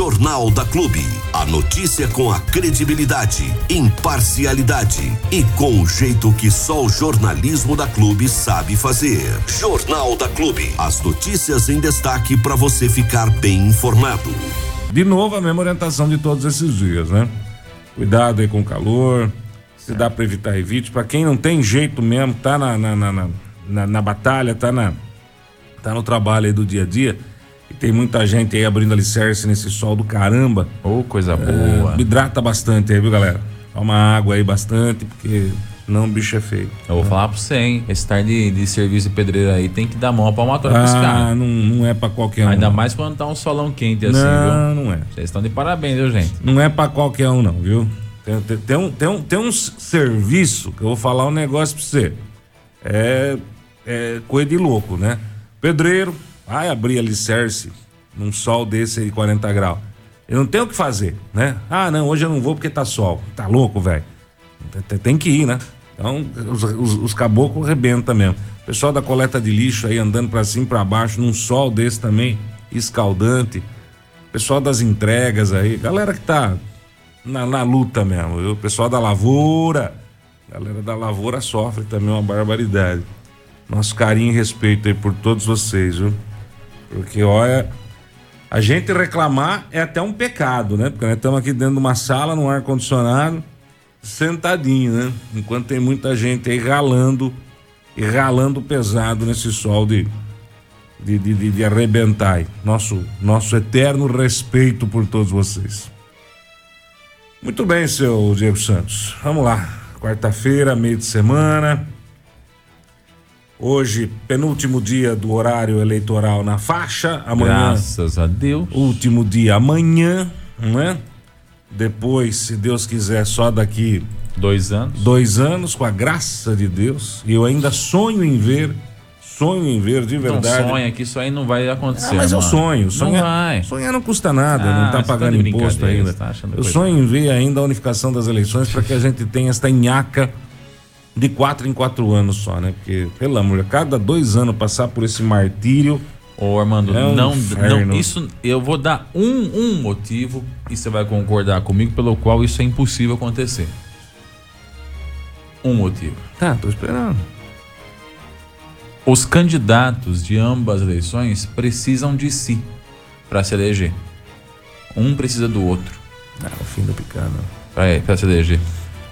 Jornal da Clube. A notícia com a credibilidade, imparcialidade e com o jeito que só o jornalismo da Clube sabe fazer. Jornal da Clube. As notícias em destaque para você ficar bem informado. De novo, a mesma orientação de todos esses dias, né? Cuidado aí com o calor. Se dá para evitar, evite. Para quem não tem jeito mesmo, tá na, na, na, na, na batalha, tá, na, tá no trabalho aí do dia a dia tem muita gente aí abrindo alicerce nesse sol do caramba. Ô, oh, coisa boa. É, hidrata bastante aí, viu, galera? Toma água aí bastante, porque não, o bicho é feio. Eu vou falar pra você, hein? Esse tarde de, de serviço de pedreiro aí tem que dar mão pra palmatória ah, pros caras. Não, não é pra qualquer um. Ainda mais quando tá um solão quente assim, não, viu? Não, é. Vocês estão de parabéns, viu, gente? Não é pra qualquer um, não, viu? Tem, tem, tem, um, tem, um, tem um serviço que eu vou falar um negócio pra você. É, é coisa de louco, né? Pedreiro, vai abrir alicerce num sol desse aí de 40 graus. Eu não tenho o que fazer, né? Ah, não, hoje eu não vou porque tá sol. Tá louco, velho? Tem que ir, né? Então, os, os, os caboclos rebentam mesmo. O pessoal da coleta de lixo aí andando para cima e pra baixo, num sol desse também, escaldante. Pessoal das entregas aí, galera que tá na, na luta mesmo, viu? O pessoal da lavoura, galera da lavoura sofre também uma barbaridade. Nosso carinho e respeito aí por todos vocês, viu? Porque, olha, a gente reclamar é até um pecado, né? Porque nós estamos aqui dentro de uma sala, num ar-condicionado, sentadinho, né? Enquanto tem muita gente aí ralando e ralando pesado nesse sol de, de, de, de arrebentar. Nosso, nosso eterno respeito por todos vocês. Muito bem, seu Diego Santos. Vamos lá. Quarta-feira, meio de semana. Hoje, penúltimo dia do horário eleitoral na faixa. Amanhã. Graças a Deus. Último dia amanhã, né? Depois, se Deus quiser, só daqui. Dois anos. Dois anos, com a graça de Deus. E eu ainda sonho em ver. Sonho em ver de verdade. Não sonha que isso aí não vai acontecer. Ah, mas mano. eu sonho. Sonhar, não vai. Sonhar não custa nada, Ah, não tá tá pagando de imposto ainda. tá eu sonho em ver ainda a unificação das eleições para que a gente tenha esta nhaca de quatro em quatro anos só, né? Porque, pelo amor, cada dois anos passar por esse martírio. Ô Armando, É um não, inferno. não, isso eu vou dar um, um motivo e você vai concordar comigo pelo qual isso é impossível acontecer. Um motivo. Tá, tô esperando. Os candidatos de ambas as eleições precisam de si para se eleger. Um precisa do outro Ah, o fim da picada. para se eleger.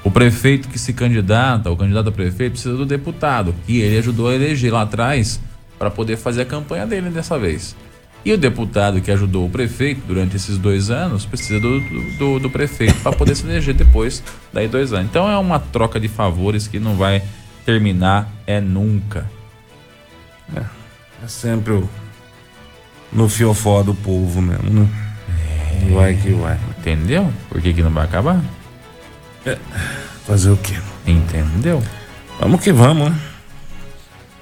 O prefeito que se candidata, o candidato a prefeito, precisa do deputado, que ele ajudou a eleger lá atrás para poder fazer a campanha dele dessa vez. E o deputado que ajudou o prefeito durante esses dois anos precisa do, do, do prefeito para poder se eleger depois daí dois anos. Então é uma troca de favores que não vai terminar é nunca. É sempre o, no fiofó do povo mesmo, né? Vai que vai. Entendeu? Por que, que não vai acabar? Fazer o quê? Entendeu? Vamos que vamos, né?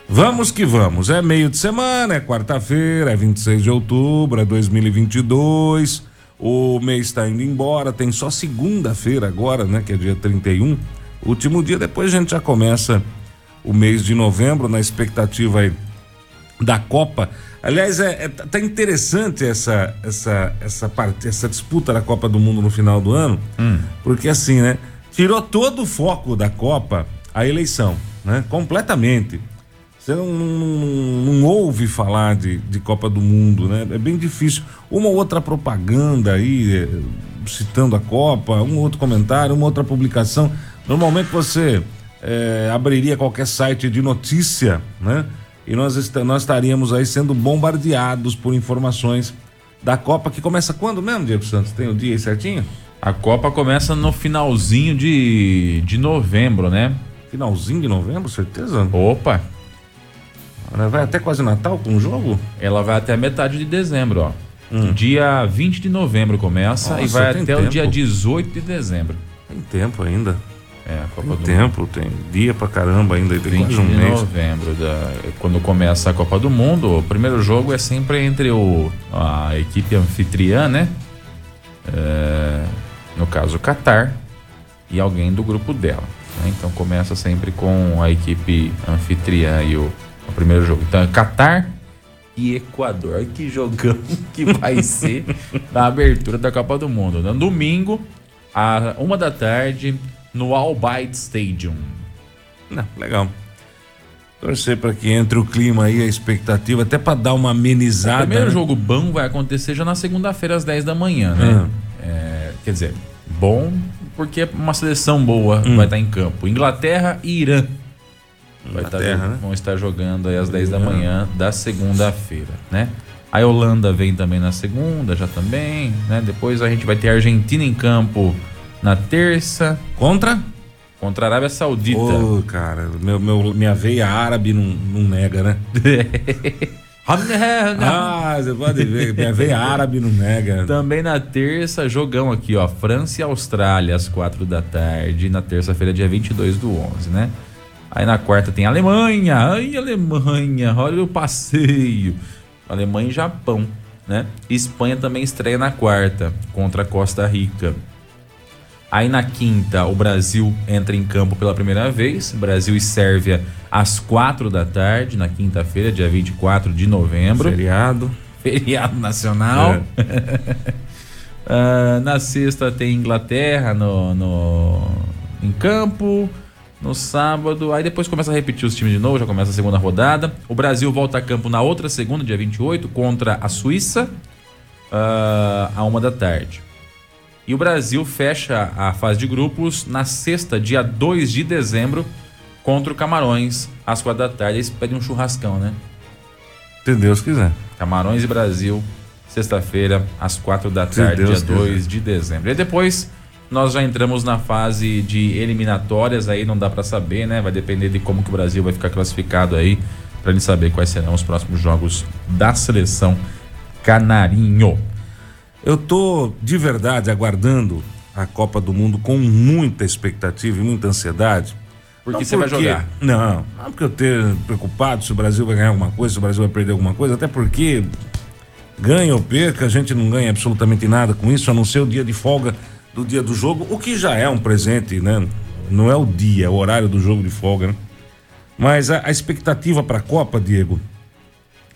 Vamos que vamos. É meio de semana, é quarta-feira, é 26 de outubro, é 2022. O mês está indo embora, tem só segunda-feira agora, né? Que é dia 31. Último dia, depois a gente já começa o mês de novembro na expectativa aí da Copa. Aliás, é, é- tá interessante essa essa essa parte, essa disputa da Copa do Mundo no final do ano, porque assim, né? Tirou todo o foco da Copa a eleição, né? Completamente. Você não, não- não ouve falar de, de Copa do Mundo, né? É bem difícil. Uma ou outra propaganda aí, eh, citando a Copa, um outro comentário, uma outra publicação. Normalmente você eh, abriria qualquer site de notícia, né? E nós, est- nós estaríamos aí sendo bombardeados por informações da Copa, que começa quando mesmo, Diego Santos? Tem o dia aí certinho? A Copa começa no finalzinho de, de novembro, né? Finalzinho de novembro, certeza? Opa, Né? Vai até quase Natal com o jogo? ela vai até metade de dezembro, ó. Dia 20 de novembro começa e Hum. Nossa, vai tem até o tempo. dia 18 de dezembro. Tem tempo ainda. É, a Copa Tem do Mundo. tempo, tem dia pra caramba ainda, tem 20 quase um de mês. novembro, da- quando começa a Copa do Mundo, o primeiro jogo é sempre entre o, a equipe anfitriã, né? É, no caso, o Qatar e alguém do grupo dela. né? Então começa sempre com a equipe anfitriã e o, o primeiro jogo. Então é Qatar e Equador. Que jogão que vai ser na abertura da Copa do Mundo. No domingo, a uma da tarde, no All Byte Stadium. Não, legal. Torcer para que entre o clima aí, a expectativa, até para dar uma amenizada. O primeiro né? jogo bom vai acontecer já na segunda-feira, às 10 da manhã, né? É, quer dizer, bom porque uma seleção boa Hum. vai estar em campo. Inglaterra e Irã. Vai estar- Inglaterra, né? Vão estar jogando aí às 10 da manhã da segunda-feira, né? A Holanda vem também na segunda, já também, né? Depois a gente vai ter a Argentina em campo na terça Contra? contra a Arábia Saudita. Ô, cara, meu, meu, minha veia árabe não, não nega, né? Ah, você pode ver, minha veia árabe não nega. Também na terça, jogão aqui, ó. França e Austrália, às quatro da tarde. Na terça-feira, dia 22 do 11, né? Aí na quarta tem Alemanha. Ai, Alemanha, olha o passeio. Alemanha e Japão, né? Espanha também estreia na quarta, contra a Costa Rica. Aí na quinta, o Brasil entra em campo pela primeira vez. Brasil e Sérvia às quatro da tarde, na quinta-feira, dia 24 de novembro. Feriado. Feriado nacional. Ah, na sexta tem Inglaterra no, no, em campo. No sábado, aí depois começa a repetir os times de novo, já começa a segunda rodada. O Brasil volta a campo na outra segunda, dia 28, contra a Suíça, ah, a uma da tarde. E o Brasil fecha a fase de grupos na sexta, dia 2 de dezembro, contra o Camarões, às quatro da tarde. Aí você pede um churrascão, né? Se Deus quiser. Camarões e Brasil, sexta-feira, às quatro da Se tarde, Deus dia 2 de dezembro. E depois nós já entramos na fase de eliminatórias, aí não dá pra saber, né? Vai depender de como que o Brasil vai ficar classificado aí, pra gente saber quais serão os próximos jogos da seleção canarinho. Eu tô de verdade aguardando a Copa do Mundo com muita expectativa e muita ansiedade. Porque Não você vai porque- jogar. Não, não porque eu esteja preocupado se o Brasil vai ganhar alguma coisa, se o Brasil vai perder alguma coisa, até porque ganha ou perca, a gente não ganha absolutamente nada com isso, a não ser o dia de folga do dia do jogo, o que já é um presente, né? Não é o dia, é o horário do jogo de folga, né? Mas a, a expectativa para a Copa, Diego,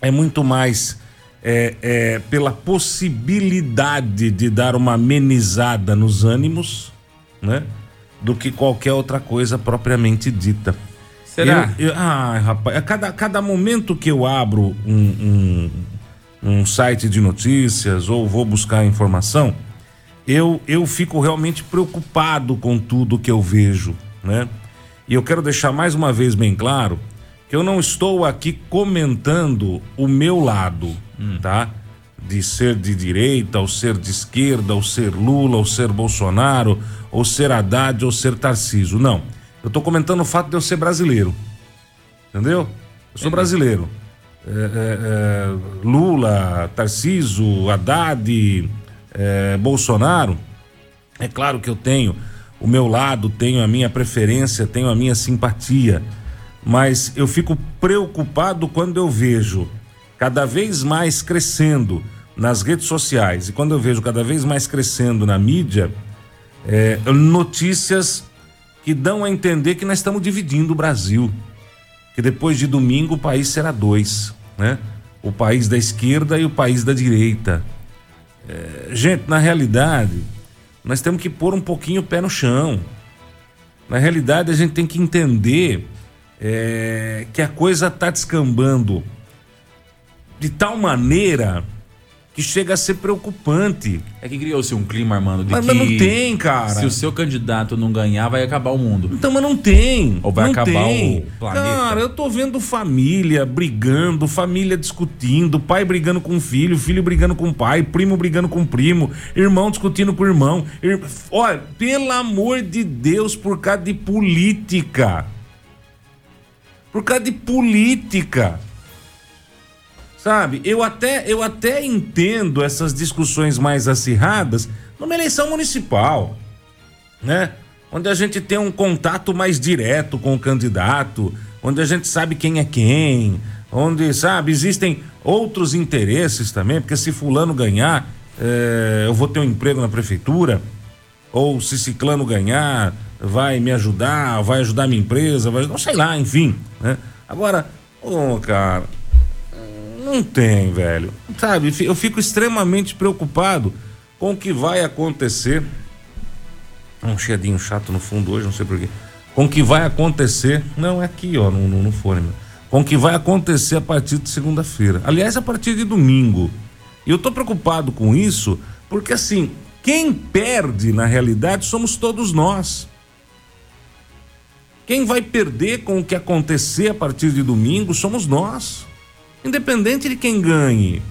é muito mais é, é, pela possibilidade de dar uma amenizada nos ânimos, né? Do que qualquer outra coisa propriamente dita. Será? Eu, eu, ai, rapaz, a cada, cada momento que eu abro um, um, um site de notícias ou vou buscar informação, eu, eu fico realmente preocupado com tudo que eu vejo, né? E eu quero deixar mais uma vez bem claro que eu não estou aqui comentando o meu lado, tá? De ser de direita, ou ser de esquerda, ou ser Lula, ou ser Bolsonaro, ou ser Haddad, ou ser Tarciso. Não. Eu estou comentando o fato de eu ser brasileiro. Entendeu? Eu sou brasileiro. É, é, é, Lula, Tarciso, Haddad, é, Bolsonaro. É claro que eu tenho o meu lado, tenho a minha preferência, tenho a minha simpatia, mas eu fico preocupado quando eu vejo cada vez mais crescendo nas redes sociais e quando eu vejo cada vez mais crescendo na mídia é, notícias que dão a entender que nós estamos dividindo o Brasil, que depois de domingo o país será dois, né? O país da esquerda e o país da direita. É, gente, na realidade, nós temos que pôr um pouquinho o pé no chão. Na realidade, a gente tem que entender é, que a coisa está descambando de tal maneira que chega a ser preocupante. É que criou-se um clima, Armando, de Mas, que mas não tem, cara. se o seu candidato não ganhar, vai acabar o mundo. Então, mas não tem. Ou vai não acabar tem. o planeta. Cara, eu tô vendo família brigando, família discutindo, pai brigando com filho, filho brigando com pai, primo brigando com primo, irmão discutindo com irmão. Ir... Olha, pelo amor de Deus, por causa de política. Por causa de política. Sabe? Eu até, eu até entendo essas discussões mais acirradas numa eleição municipal né? Onde a gente tem um contato mais direto com o candidato, onde a gente sabe quem é quem, onde, sabe, existem outros interesses também, porque se fulano ganhar, eh, eu vou ter um emprego na prefeitura, ou se ciclano ganhar, vai me ajudar, vai ajudar minha empresa, vai, não sei lá, enfim, né? Agora, ô, cara, não tem, velho. Sabe, eu fico extremamente preocupado com o que vai acontecer. Um chiadinho chato no fundo hoje, não sei porquê. Com o que vai acontecer. Não, é aqui, ó, no, no, no fone. Com o que vai acontecer a partir de segunda-feira. Aliás, a partir de domingo. E eu tô preocupado com isso, porque assim, quem perde na realidade somos todos nós. Quem vai perder com o que acontecer a partir de domingo somos nós. Independente de quem ganhe.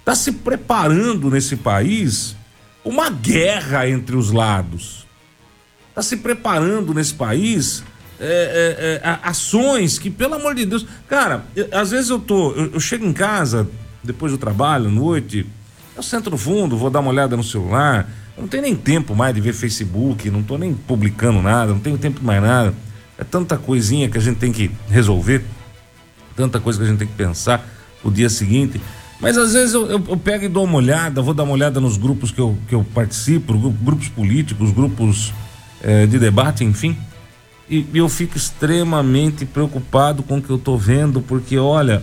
Está se preparando nesse país uma guerra entre os lados. Está se preparando nesse país é, é, é, ações que, pelo amor de Deus. Cara, eu, às vezes eu tô. Eu, eu chego em casa, depois do trabalho, à noite, eu sento no fundo, vou dar uma olhada no celular. Eu não tenho nem tempo mais de ver Facebook, não tô nem publicando nada, não tenho tempo mais nada. É tanta coisinha que a gente tem que resolver, tanta coisa que a gente tem que pensar o dia seguinte. Mas às vezes eu, eu, eu, pego e dou uma olhada, vou dar uma olhada nos grupos que eu, que eu participo, grupos políticos, grupos eh, de debate, enfim. E, e eu fico extremamente preocupado com o que eu tô vendo, porque olha,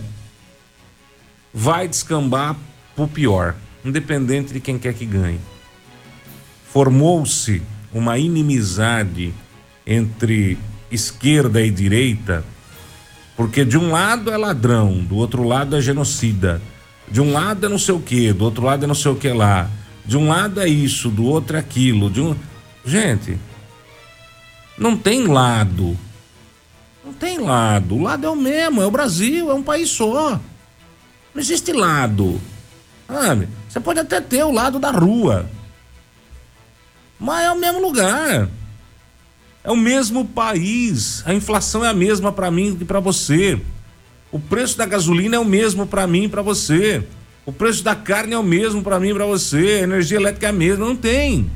vai descambar pro pior, independente de quem quer que ganhe. Formou-se uma inimizade entre esquerda e direita, porque de um lado é ladrão, do outro lado é genocida, de um lado é não sei o que, do outro lado é não sei o que lá, de um lado é isso, do outro é aquilo, de um. Gente, não tem lado. Não tem lado. O lado é o mesmo, é o Brasil, é um país só. Não existe lado. Sabe? Você pode até ter o lado da rua. Mas é o mesmo lugar. É o mesmo país. A inflação é a mesma para mim e para você. O preço da gasolina é o mesmo para mim e para você. O preço da carne é o mesmo para mim e para você. A energia elétrica é a mesma. Não tem.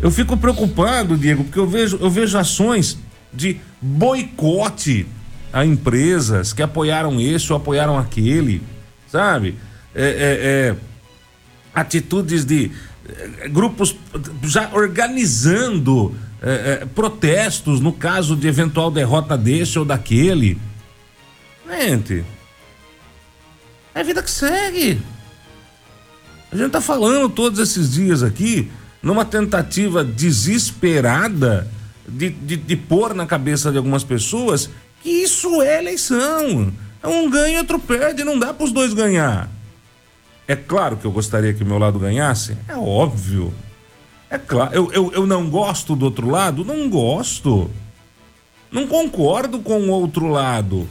Eu fico preocupado, Diego, porque eu vejo, eu vejo ações de boicote a empresas que apoiaram esse ou apoiaram aquele, sabe? É, é, é, atitudes de é, grupos já organizando é, é, protestos no caso de eventual derrota desse ou daquele. Gente, é a vida que segue. A gente tá falando todos esses dias aqui numa tentativa desesperada de, de, de pôr na cabeça de algumas pessoas que isso é eleição. É um ganho e outro perde, não dá para os dois ganhar. É claro que eu gostaria que meu lado ganhasse, é óbvio. É claro, eu, eu, eu não gosto do outro lado? Não gosto. Não concordo com o outro lado.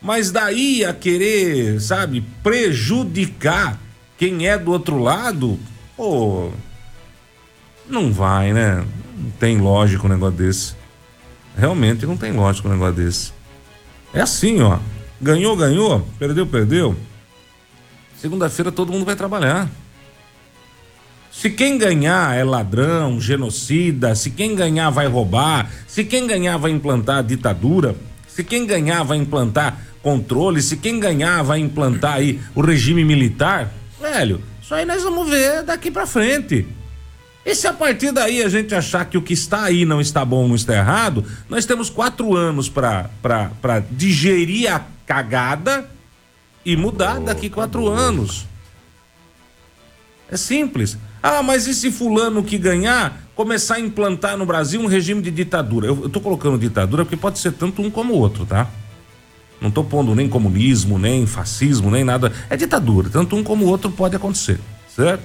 Mas daí a querer, sabe, prejudicar quem é do outro lado, pô, não vai, né? Não tem lógico um negócio desse. Realmente não tem lógico um negócio desse. É assim, ó. Ganhou, ganhou. Perdeu, perdeu. Segunda-feira todo mundo vai trabalhar. Se quem ganhar é ladrão, genocida, se quem ganhar vai roubar, se quem ganhar vai implantar ditadura, se quem ganhar vai implantar controle, se quem ganhar vai implantar aí o regime militar, velho, isso aí nós vamos ver daqui para frente. E se a partir daí a gente achar que o que está aí não está bom, não está errado, nós temos quatro anos para digerir a cagada e mudar daqui quatro anos. É simples. Ah, mas e se fulano que ganhar começar a implantar no Brasil um regime de ditadura? Eu, tô colocando ditadura porque pode ser tanto um como o outro, tá? Não tô pondo nem comunismo, nem fascismo, nem nada. É ditadura. Tanto um como o outro pode acontecer, certo?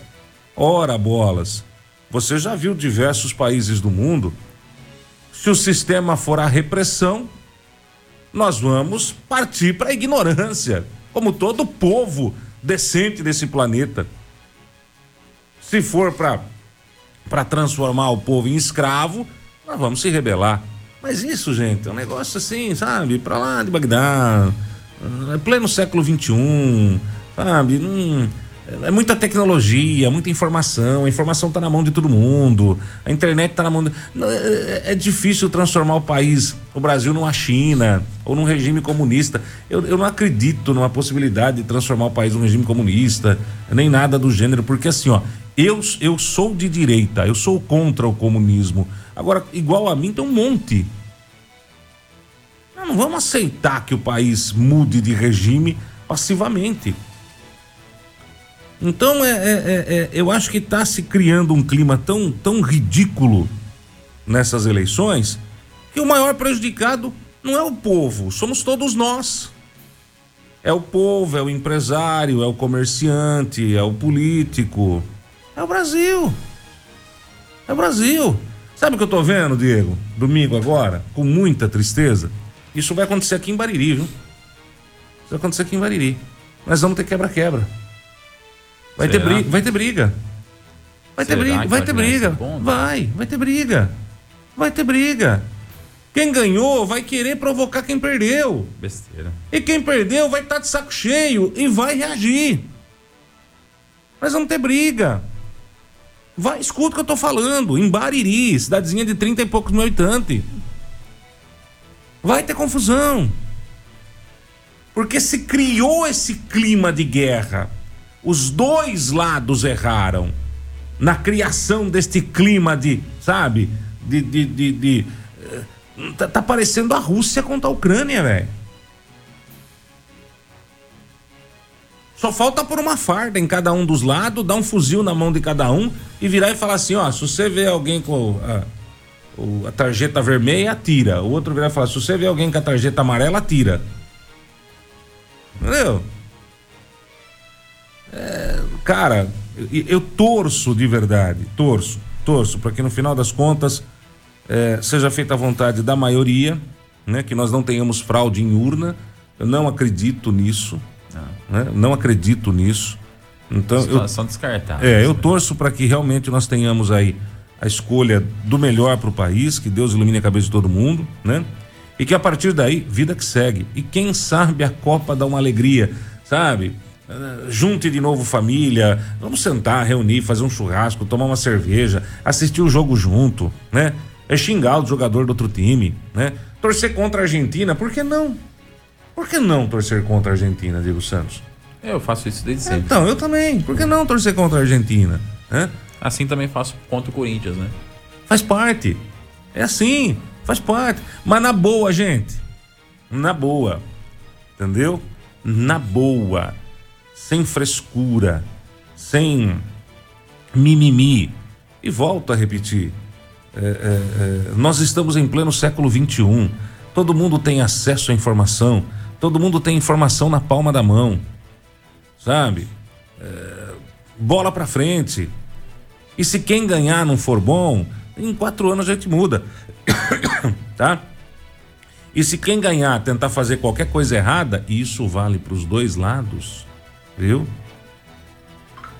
Ora, bolas. Você já viu diversos países do mundo? Se o sistema for a repressão, nós vamos partir para a ignorância, como todo povo decente desse planeta. Se for para transformar o povo em escravo, nós vamos se rebelar. Mas isso, gente, é um negócio assim, sabe? Para lá de Bagdá, é pleno século 21, sabe? É muita tecnologia, muita informação, a informação está na mão de todo mundo, a internet está na mão. De... É, é, difícil transformar o país, o Brasil, numa China ou num regime comunista. Eu, eu não acredito numa possibilidade de transformar o país num regime comunista, nem nada do gênero, porque assim, ó, eu, eu sou de direita, eu sou contra o comunismo. Agora, igual a mim, tem um monte. Um Não vamos aceitar que o país mude de regime passivamente. Então, é, é, é, é eu acho que está se criando um clima tão, tão ridículo nessas eleições que o maior prejudicado não é o povo, somos todos nós. É o povo, é o empresário, é o comerciante, é o político. É o Brasil. É o Brasil. Sabe o que eu tô vendo, Diego? Domingo agora, com muita tristeza. Isso vai acontecer aqui em Bariri, viu? Isso vai acontecer aqui em Bariri. Nós vamos ter quebra-quebra. Vai ter briga, vai ter briga. Vai ter briga, vai ter briga. Vai, vai ter briga. Vai ter briga. Quem ganhou vai querer provocar quem perdeu. Besteira. E quem perdeu vai estar tá de saco cheio e vai reagir. Mas vamos ter briga. Vai, escuta o que eu tô falando. Em Bariri, cidadezinha de 30 e poucos mil habitantes. Vai ter confusão. Porque se criou esse clima de guerra. Os dois lados erraram na criação deste clima de, sabe, de, de, de, de Tá, tá parecendo a Rússia contra a Ucrânia, velho. Só falta por uma farda em cada um dos lados, dar um fuzil na mão de cada um e virar e falar assim: ó, se você vê alguém com a, a tarjeta vermelha, atira. O outro virar e falar: se você vê alguém com a tarjeta amarela, atira. Entendeu? É, cara, eu, eu torço de verdade, torço, torço, para que no final das contas é, seja feita a vontade da maioria, né? Que nós não tenhamos fraude em urna. Eu não acredito nisso. Ah. Né? Não acredito nisso. Então, Situação eu, descartável. É, eu torço para que realmente nós tenhamos aí a escolha do melhor para o país, que Deus ilumine a cabeça de todo mundo, né? E que a partir daí, vida que segue. E quem sabe a Copa dá uma alegria, sabe? junte de novo família, vamos sentar, reunir, fazer um churrasco, tomar uma cerveja, assistir o jogo junto, né? é xingar o jogador do outro time, né? Torcer contra a Argentina, por que não? Por que não torcer contra a Argentina, Diego Santos? Eu faço isso desde sempre. Então, eu também. Por que não torcer contra a Argentina? Né? Assim também faço contra o Corinthians, né? Faz parte. É assim, faz parte. Mas na boa, gente. Na boa. Entendeu? Na boa. Sem frescura. Sem mimimi. E volto a repetir é, é, é, nós estamos em pleno século 21. Todo mundo tem acesso à informação. Todo mundo tem informação na palma da mão. Sabe? É, bola pra frente. E se quem ganhar não for bom, em quatro anos a gente muda. tá? E se quem ganhar tentar fazer qualquer coisa errada, isso vale para os dois lados, viu?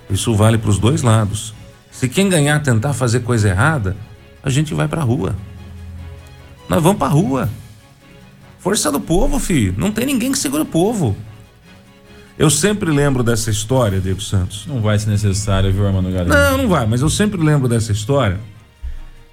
Isso vale para os dois lados. Se quem ganhar tentar fazer coisa errada, a gente vai pra rua. Nós vamos pra rua. Força do povo, filho. Não tem ninguém que segure o povo. Eu sempre lembro dessa história, Diego Santos. Não vai ser necessário, viu, Armando Galera? Não, não vai, mas eu sempre lembro dessa história.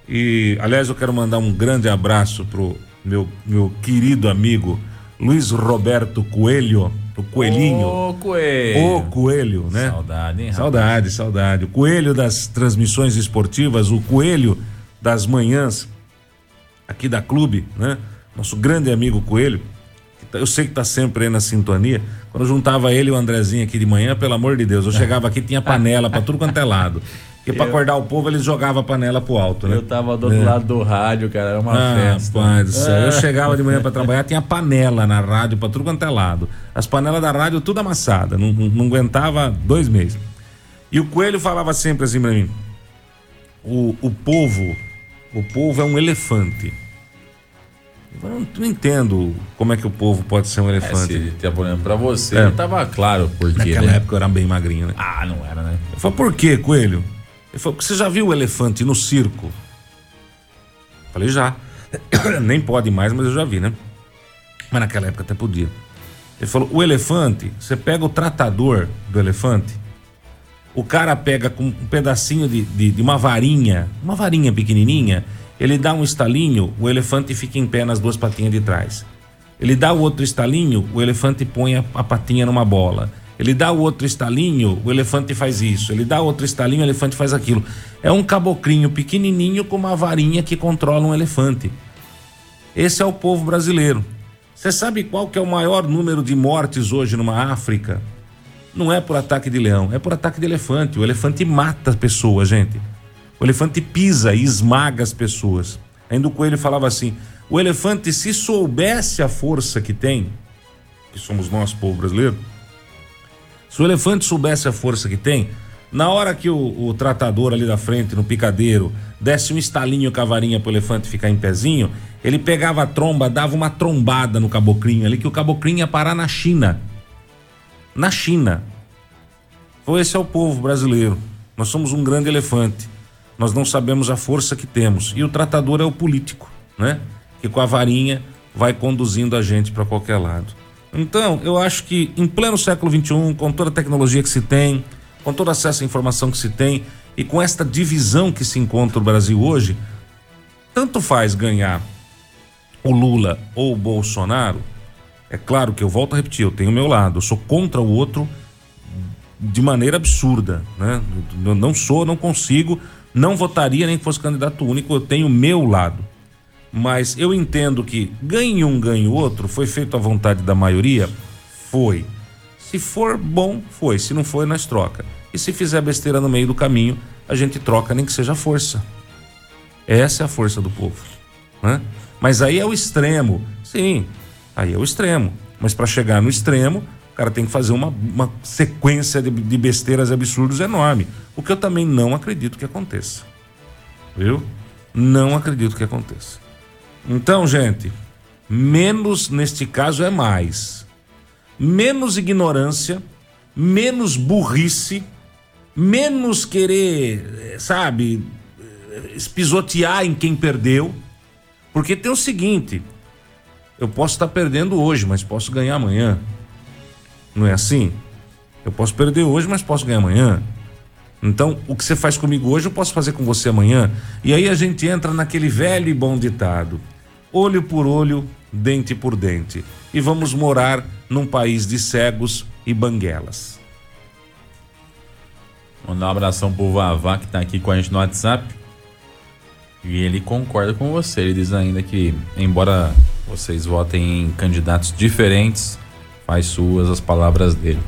E, aliás, eu quero mandar um grande abraço pro meu, meu querido amigo Luiz Roberto Coelho, o Coelhinho. Ô, Coelho. O Coelho, né? Saudade, hein, rapaz? Saudade, saudade. O Coelho das transmissões esportivas, o Coelho das manhãs aqui da clube, né? Nosso grande amigo Coelho, tá, eu sei que tá sempre aí na sintonia. Quando eu juntava ele e o Andrezinho aqui de manhã, pelo amor de Deus, eu chegava aqui tinha panela para tudo quanto é lado. Porque pra acordar o povo, eles jogavam a panela pro alto, né? Eu tava do outro é. lado do rádio, cara, era uma ah, festa. Pai do céu. Eu chegava de manhã para trabalhar, tinha panela na rádio pra tudo quanto é lado. As panelas da rádio tudo amassada, não, não, aguentava dois meses. E o Coelho falava sempre assim pra mim: o, o povo o povo é um elefante. Eu não, entendo como é que o povo pode ser um elefante. É, se tá olhando pra você, é. tava claro por quê. Naquela né? época eu era bem magrinho, né? Ah, não era, né? Eu falei, por quê, coelho? Ele falou, você já viu o elefante no circo? Eu falei, já. Nem pode mais, mas eu já vi, né? Mas naquela época até podia. Ele falou, o elefante, você pega o tratador do elefante, o cara pega com um pedacinho de, de, de, uma varinha, uma varinha pequenininha, ele dá um estalinho, o elefante fica em pé nas duas patinhas de trás. Ele dá o outro estalinho, o elefante põe a, a patinha numa bola. Ele dá o outro estalinho, o elefante faz isso. Ele dá outro estalinho, o elefante faz aquilo. É um caboclinho pequenininho com uma varinha que controla um elefante. Esse é o povo brasileiro. Você sabe qual que é o maior número de mortes hoje numa África? Não é por ataque de leão, é por ataque de elefante. O elefante mata as pessoas, gente. O elefante pisa e esmaga as pessoas. Ainda o coelho falava assim: o elefante, se soubesse a força que tem, que somos nós, povo brasileiro, se o elefante soubesse a força que tem, na hora que o, o tratador ali da frente, no picadeiro, desse um estalinho com a varinha pro elefante ficar em pezinho, ele pegava a tromba, dava uma trombada no caboclinho ali, que o caboclinho ia parar na China. Na China. Então esse é o povo brasileiro. Nós somos um grande elefante. Nós não sabemos a força que temos. E o tratador é o político, né? Que com a varinha vai conduzindo a gente para qualquer lado. Então, eu acho que em pleno século XXI, com toda a tecnologia que se tem, com todo acesso à informação que se tem e com esta divisão que se encontra o Brasil hoje, tanto faz ganhar o Lula ou o Bolsonaro. É claro que eu volto a repetir, eu tenho o meu lado, eu sou contra o outro de maneira absurda, né? Eu não sou, não consigo, não votaria nem que fosse candidato único, eu tenho meu lado. Mas eu entendo que ganhe um, ganhe outro, foi feito à vontade da maioria? Foi. Se for bom, foi. Se não for, nós troca. E se fizer besteira no meio do caminho, a gente troca, nem que seja força. Essa é a força do povo. Né? Mas aí é o extremo. Sim, aí é o extremo. Mas para chegar no extremo, cara tem que fazer uma, uma sequência de, de besteiras absurdos enorme. O que eu também não acredito que aconteça. Viu? Não acredito que aconteça. Então, gente, menos neste caso é mais. Menos ignorância, menos burrice, menos querer, sabe, espisotear em quem perdeu. Porque tem o seguinte: eu posso estar perdendo hoje, mas posso ganhar amanhã. Não é assim? Eu posso perder hoje, mas posso ganhar amanhã. Então, o que você faz comigo hoje, eu posso fazer com você amanhã. E aí a gente entra naquele velho e bom ditado: olho por olho, dente por dente. E vamos morar num país de cegos e banguelas. Mandar um abração pro Vavá que tá aqui com a gente no WhatsApp. E ele concorda com você. Ele diz ainda que, embora vocês votem em candidatos diferentes, faz suas as palavras dele.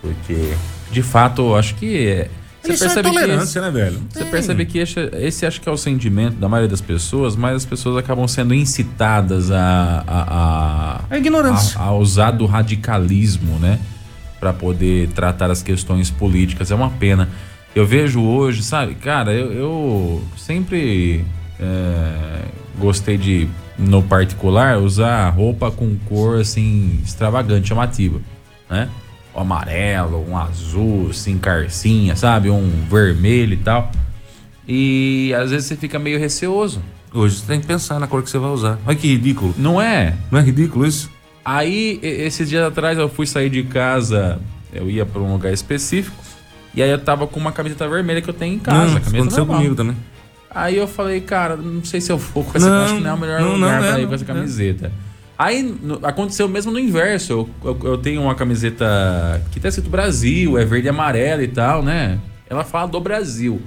Porque, de fato, eu acho que é, você Isso percebe é tolerância, esse, né, velho? Você percebe que esse, esse, acho que é o sentimento da maioria das pessoas, mas as pessoas acabam sendo incitadas a. a, a, a ignorância. A, a usar do radicalismo, né? Para poder tratar as questões políticas. É uma pena. Eu vejo hoje, sabe, cara, eu, eu sempre é, gostei de, no particular, usar roupa com cor assim, extravagante, chamativa, né? um amarelo, um azul, assim, carcinha, sabe? Um vermelho e tal. E às vezes você fica meio receoso. Hoje você tem que pensar na cor que você vai usar. Olha que ridículo. Não é? Não é ridículo isso? Aí, esses dias atrás, eu fui sair de casa, eu ia para um lugar específico, e aí eu tava com uma camiseta vermelha que eu tenho em casa. Não, aconteceu comigo também. Aí eu falei, cara, não sei se eu vou com essa, não, acho que não é o melhor não, lugar não, pra é, ir com essa camiseta. Aí aconteceu mesmo no inverso. Eu, eu, eu, tenho uma camiseta que tá escrito Brasil, é verde e amarelo e tal, né? Ela fala do Brasil.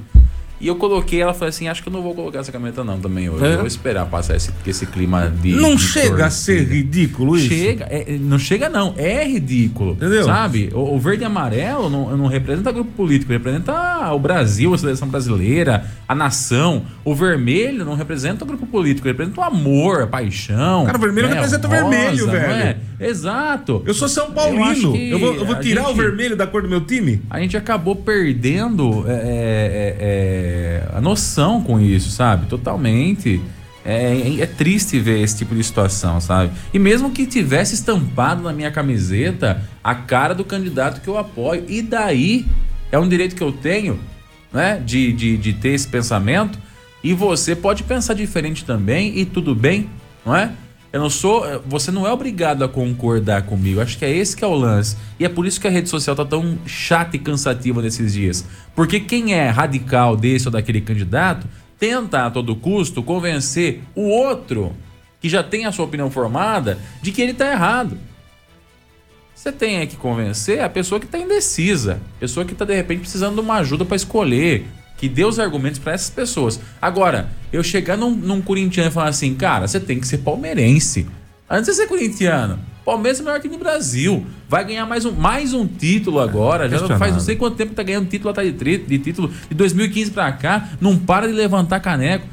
E eu coloquei, ela falou assim: acho que eu não vou colocar essa camisa não também hoje. É. Eu vou esperar passar esse, esse clima de. Não de chega a ser ridículo isso? Chega, é, não chega não, é ridículo. Entendeu? Sabe? O, o, verde e amarelo não, não representa grupo político, representa o Brasil, a seleção brasileira, a nação. O vermelho não representa o grupo político, representa o amor, a paixão. Cara, o vermelho né? representa o, rosa, vermelho, velho. É? Exato. Eu sou São Paulino. Eu, eu, vou, eu vou tirar gente, o vermelho da cor do meu time? A gente acabou perdendo. é, é, é a noção com isso, sabe? Totalmente. É, é, triste ver esse tipo de situação, sabe? E mesmo que tivesse estampado na minha camiseta a cara do candidato que eu apoio, e daí é um direito que eu tenho, né? De, de, de ter esse pensamento, e você pode pensar diferente também, e tudo bem, não é? Eu não sou. Você não é obrigado a concordar comigo. Acho que é esse que é o lance. E é por isso que a rede social tá tão chata e cansativa nesses dias. Porque quem é radical desse ou daquele candidato tenta a todo custo convencer o outro que já tem a sua opinião formada de que ele tá errado. Você tem que convencer a pessoa que está indecisa, pessoa que está de repente precisando de uma ajuda para escolher, que dê os argumentos para essas pessoas. Agora, eu chegar num, num corintiano e falar assim, cara, você tem que ser palmeirense. Antes de ser corintiano. Palmeiras é o melhor time do Brasil. Vai ganhar mais um, mais um título agora. Já faz não sei quanto tempo que tá ganhando título atrás de, de título. De 2015 pra cá, não para de levantar caneco.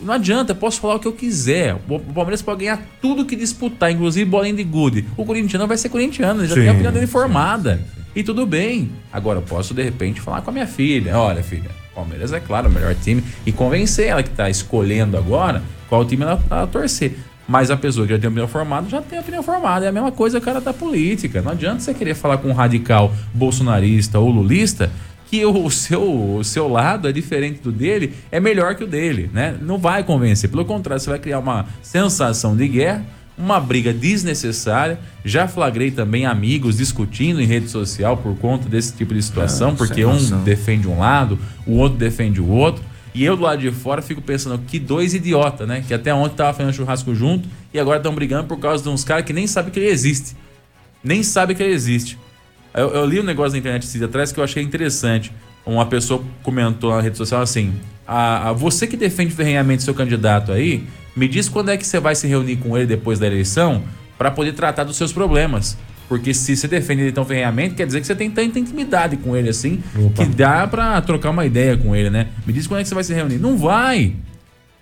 Não adianta, eu posso falar o que eu quiser. O Palmeiras pode ganhar tudo que disputar, inclusive bolinha de gude. O corintiano vai ser corintiano, ele já sim, tem a opinião dele formada. Sim, sim, e tudo bem. Agora eu posso, de repente, falar com a minha filha. Olha, filha, Palmeiras é claro o melhor time. E convencer ela que está escolhendo agora qual time ela, ela torcer. Mas a pessoa que já tem opinião formada já tem opinião formada. É a mesma coisa, cara, da política. Não adianta você querer falar com um radical bolsonarista ou lulista que o seu, o seu lado é diferente do dele, é melhor que o dele, né? Não vai convencer. Pelo contrário, você vai criar uma sensação de guerra, uma briga desnecessária. Já flagrei também amigos discutindo em rede social por conta desse tipo de situação, ah, porque um defende um lado, o outro defende o outro. E eu do lado de fora fico pensando, que dois idiota, né? Que até ontem tava fazendo churrasco junto e agora estão brigando por causa de uns caras que nem sabem que ele existe. Nem sabe que ele existe. Eu, eu, li um negócio na internet esses atrás que eu achei interessante. Uma pessoa comentou na rede social assim: a, a você que defende ferrenhamente seu candidato aí, me diz quando é que você vai se reunir com ele depois da eleição para poder tratar dos seus problemas. Porque se você defende ele tão ferrenhamente, quer dizer que você tem tanta intimidade com ele assim, Opa. que dá para trocar uma ideia com ele, né? Me diz quando é que você vai se reunir. Não vai!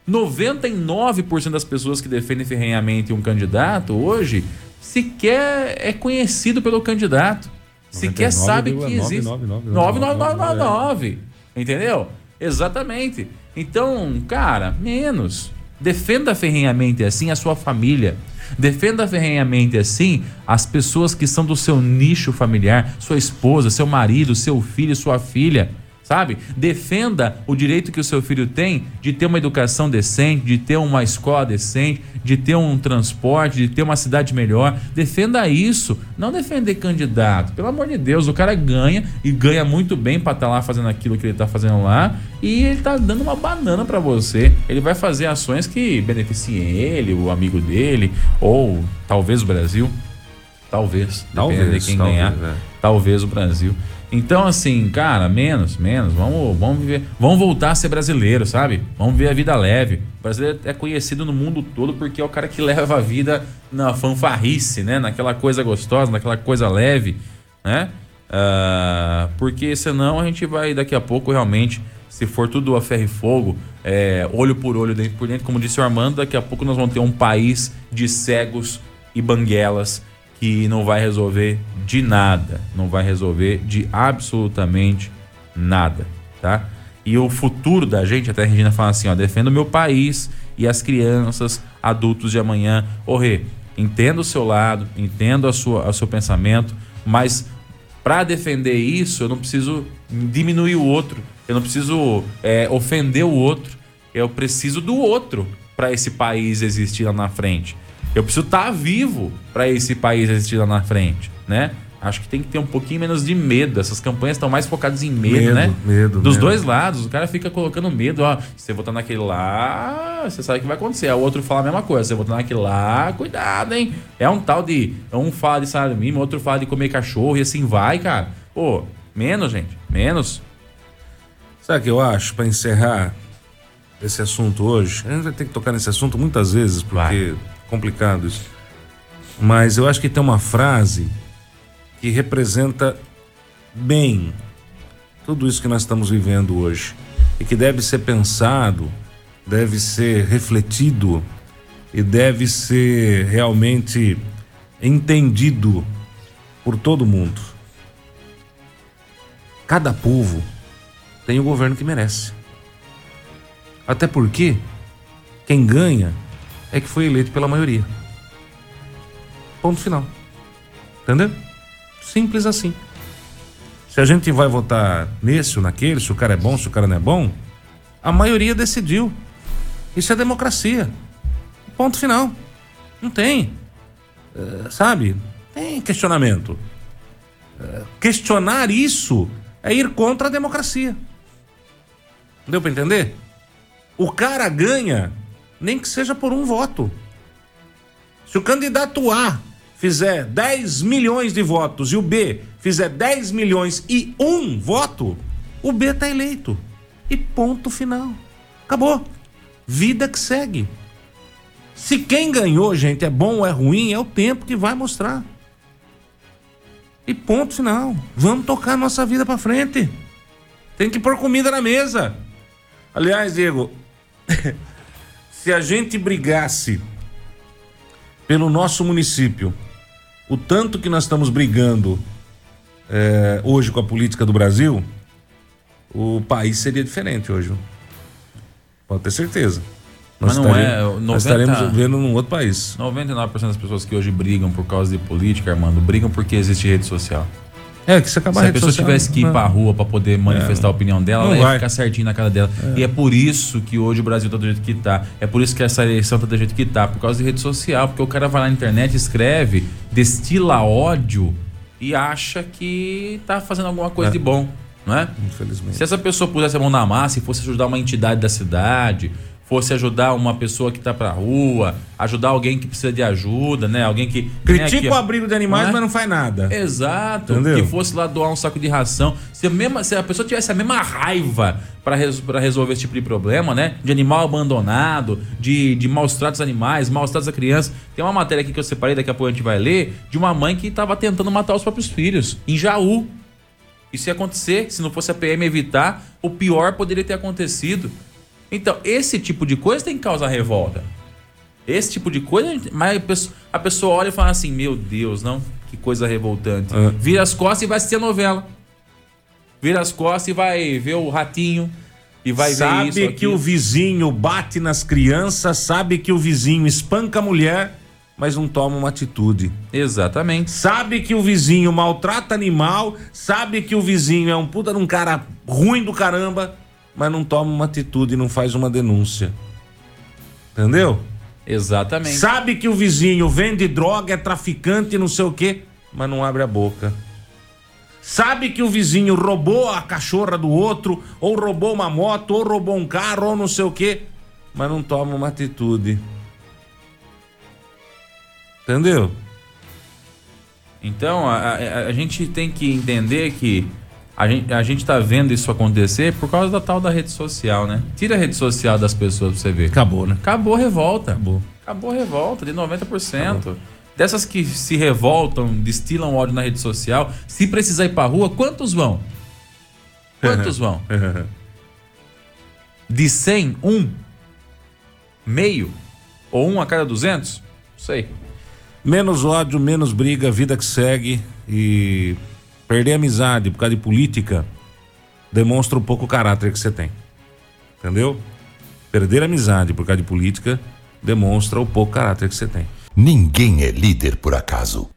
99% das pessoas que defendem ferrenhamente um candidato hoje sequer é conhecido pelo candidato. Sequer sabe que existe. 9999. Entendeu? Exatamente. Então, cara, menos. Defenda ferrenhamente assim a sua família. Defenda ferrenhamente assim as pessoas que são do seu nicho familiar, sua esposa, seu marido, seu filho, sua filha sabe? Defenda o direito que o seu filho tem de ter uma educação decente, de ter uma escola decente, de ter um transporte, de ter uma cidade melhor. Defenda isso, não defender candidato. Pelo amor de Deus, o cara ganha e ganha muito bem para estar tá lá fazendo aquilo que ele está fazendo lá e ele tá dando uma banana para você. Ele vai fazer ações que beneficiem ele, o amigo dele ou talvez o Brasil. Talvez, talvez de quem talvez, ganhar. É. Talvez o Brasil. Então, assim, cara, menos, menos. Vamos, vamos viver. Vamos voltar a ser brasileiro, sabe? Vamos ver a vida leve. O brasileiro é conhecido no mundo todo porque é o cara que leva a vida na fanfarrice, né? Naquela coisa gostosa, naquela coisa leve, né? Uh, porque senão a gente vai daqui a pouco realmente, se for tudo a ferro e fogo, é, olho por olho, dentro por dentro, como disse o Armando, daqui a pouco nós vamos ter um país de cegos e banguelas que não vai resolver de nada, não vai resolver de absolutamente nada, tá? E o futuro da gente, até a Regina fala assim, ó, defenda o meu país e as crianças, adultos de amanhã. Ô Rê, entendo o seu lado, entendo a sua, o seu pensamento, mas para defender isso, eu não preciso diminuir o outro, eu não preciso é, ofender o outro, eu preciso do outro para esse país existir lá na frente. Eu preciso estar tá vivo para esse país existir lá na frente, né? Acho que tem que ter um pouquinho menos de medo. Essas campanhas estão mais focadas em medo, medo né? Medo, Dos medo. dois lados. O cara fica colocando medo. Ó, se você votar naquele lá, você sabe o que vai acontecer. O outro fala a mesma coisa. Se você votar naquele lá, cuidado, hein? É um tal de. Um fala de salário mínimo, outro fala de comer cachorro e assim vai, cara. Pô, menos, gente. Menos. Sabe o que eu acho, para encerrar esse assunto hoje? A gente vai ter que tocar nesse assunto muitas vezes, porque. Vai complicado isso. Mas eu acho que tem uma frase que representa bem tudo isso que nós estamos vivendo hoje e que deve ser pensado, deve ser refletido e deve ser realmente entendido por todo mundo. Cada povo tem o governo que merece. Até porque quem ganha é que foi eleito pela maioria. Ponto final. Entendeu? Simples assim. Se a gente vai votar nesse ou naquele, se o cara é bom, se o cara não é bom, a maioria decidiu. Isso é democracia. Ponto final. Não tem. Uh, sabe? Tem questionamento. Uh, questionar isso é ir contra a democracia. Deu para entender? O cara ganha nem que seja por um voto. Se o candidato A fizer 10 milhões de votos e o B fizer 10 milhões e um voto, o B está eleito. E ponto final. Acabou. Vida que segue. Se quem ganhou, gente, é bom ou é ruim, é o tempo que vai mostrar. E ponto final. Vamos tocar nossa vida para frente. Tem que pôr comida na mesa. Aliás, Diego, se a gente brigasse pelo nosso município, o tanto que nós estamos brigando é, hoje com a política do Brasil, o país seria diferente hoje. Pode ter certeza. Nós Mas não é. 90, nós estaremos vivendo num outro país. 99% das pessoas que hoje brigam por causa de política, Armando, brigam porque existe rede social. É, que você acaba Se a, a pessoa social, tivesse que ir não. pra rua para poder manifestar é, a opinião dela, ela ia vai. ficar certinho na cara dela. É. E é por isso que hoje o Brasil tá do jeito que tá. É por isso que essa eleição tá do jeito que tá. Por causa de rede social. Porque o cara vai lá na internet, escreve, destila ódio e acha que tá fazendo alguma coisa é. de bom. Não é? Infelizmente. Se essa pessoa pusesse a mão na massa e fosse ajudar uma entidade da cidade, fosse ajudar uma pessoa que está para rua, ajudar alguém que precisa de ajuda, né? Alguém que critica o abrigo de animais, é? mas não faz nada. Exato. Entendeu? Que fosse lá doar um saco de ração. Se a, mesma, se a pessoa tivesse a mesma raiva para res, resolver esse tipo de problema, né? De animal abandonado, de, de maus tratos animais, maus tratos a criança. Tem uma matéria aqui que eu separei, daqui a pouco a gente vai ler, de uma mãe que estava tentando matar os próprios filhos, em Jaú. Isso ia acontecer, se não fosse a PM evitar, o pior poderia ter acontecido. Então, esse tipo de coisa tem que causar revolta. Esse tipo de coisa, mas a pessoa, olha e fala assim: Meu Deus, não, que coisa revoltante. Uhum. Vira as costas e vai assistir a novela. Vira as costas e vai ver o ratinho. E vai sabe ver isso. que o vizinho bate nas crianças, sabe que o vizinho espanca a mulher, mas não toma uma atitude. Exatamente. Sabe que o vizinho maltrata animal, sabe que o vizinho é um puta de um cara ruim do caramba, mas não toma uma atitude, não faz uma denúncia. Entendeu? Exatamente. Sabe que o vizinho vende droga, é traficante, não sei o quê, mas não abre a boca. Sabe que o vizinho roubou a cachorra do outro, ou roubou uma moto, ou roubou um carro, ou não sei o quê, mas não toma uma atitude. Entendeu? Então, a, a, a gente tem que entender que a gente, a gente tá vendo isso acontecer por causa da tal da rede social, né? Tira a rede social das pessoas pra você ver. Acabou, né? Acabou a revolta. Acabou. Acabou a revolta de 90%. Acabou. Dessas que se revoltam, destilam ódio na rede social, se precisar ir pra rua, quantos vão? Quantos vão? De 100, um? Meio? Ou um a cada 200? Não sei. Menos ódio, menos briga, vida que segue e Perder amizade por causa de política demonstra um pouco o caráter que você tem. Entendeu? Perder amizade por causa de política demonstra o pouco caráter que você tem. Ninguém é líder por acaso.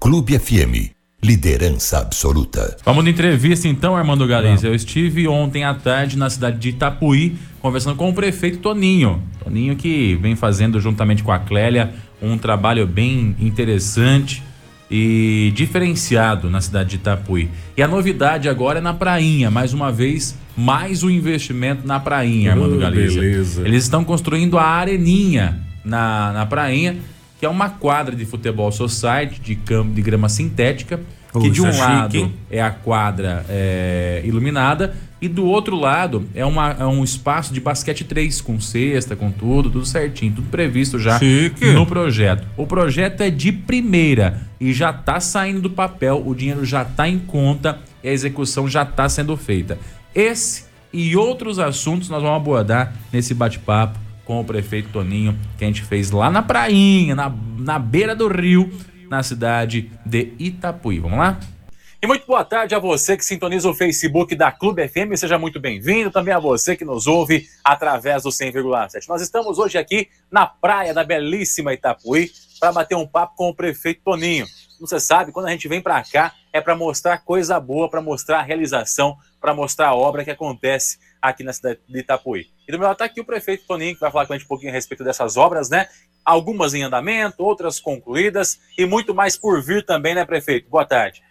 Clube FM. Liderança absoluta. Vamos de entrevista então, Armando Galiza. Eu estive ontem à tarde na cidade de Itapuí conversando com o prefeito Toninho. Toninho que vem fazendo juntamente com a Clélia um trabalho bem interessante e diferenciado na cidade de Itapuí. E a novidade agora é na Prainha, mais uma vez, mais um investimento na Prainha, Armando oh, Galiza. Beleza. Eles estão construindo a Areninha na, na Prainha, que é uma quadra de futebol society de campo de grama sintética, que de um lado é a quadra é, iluminada e do outro lado é, uma, é um espaço de basquete 3, com cesta, com tudo, tudo certinho, tudo previsto já Chique. no projeto. O projeto é de primeira e já está saindo do papel, o dinheiro já está em conta e a execução já está sendo feita. Esse e outros assuntos nós vamos abordar nesse bate-papo com o prefeito Toninho, que a gente fez lá na prainha, na, na beira do rio, na cidade de Itapuí. Vamos lá? E muito boa tarde a você que sintoniza o Facebook da Clube FM, seja muito bem-vindo. Também a você que nos ouve através do 100,7. Nós estamos hoje aqui na praia da belíssima Itapuí para bater um papo com o prefeito Toninho. Você sabe, quando a gente vem para cá é para mostrar coisa boa, para mostrar a realização, para mostrar a obra que acontece aqui na cidade de Itapuí. E do meu lado está aqui o prefeito Toninho, que vai falar com a gente um pouquinho a respeito dessas obras, né? Algumas em andamento, outras concluídas e muito mais por vir também, né, prefeito? Boa tarde.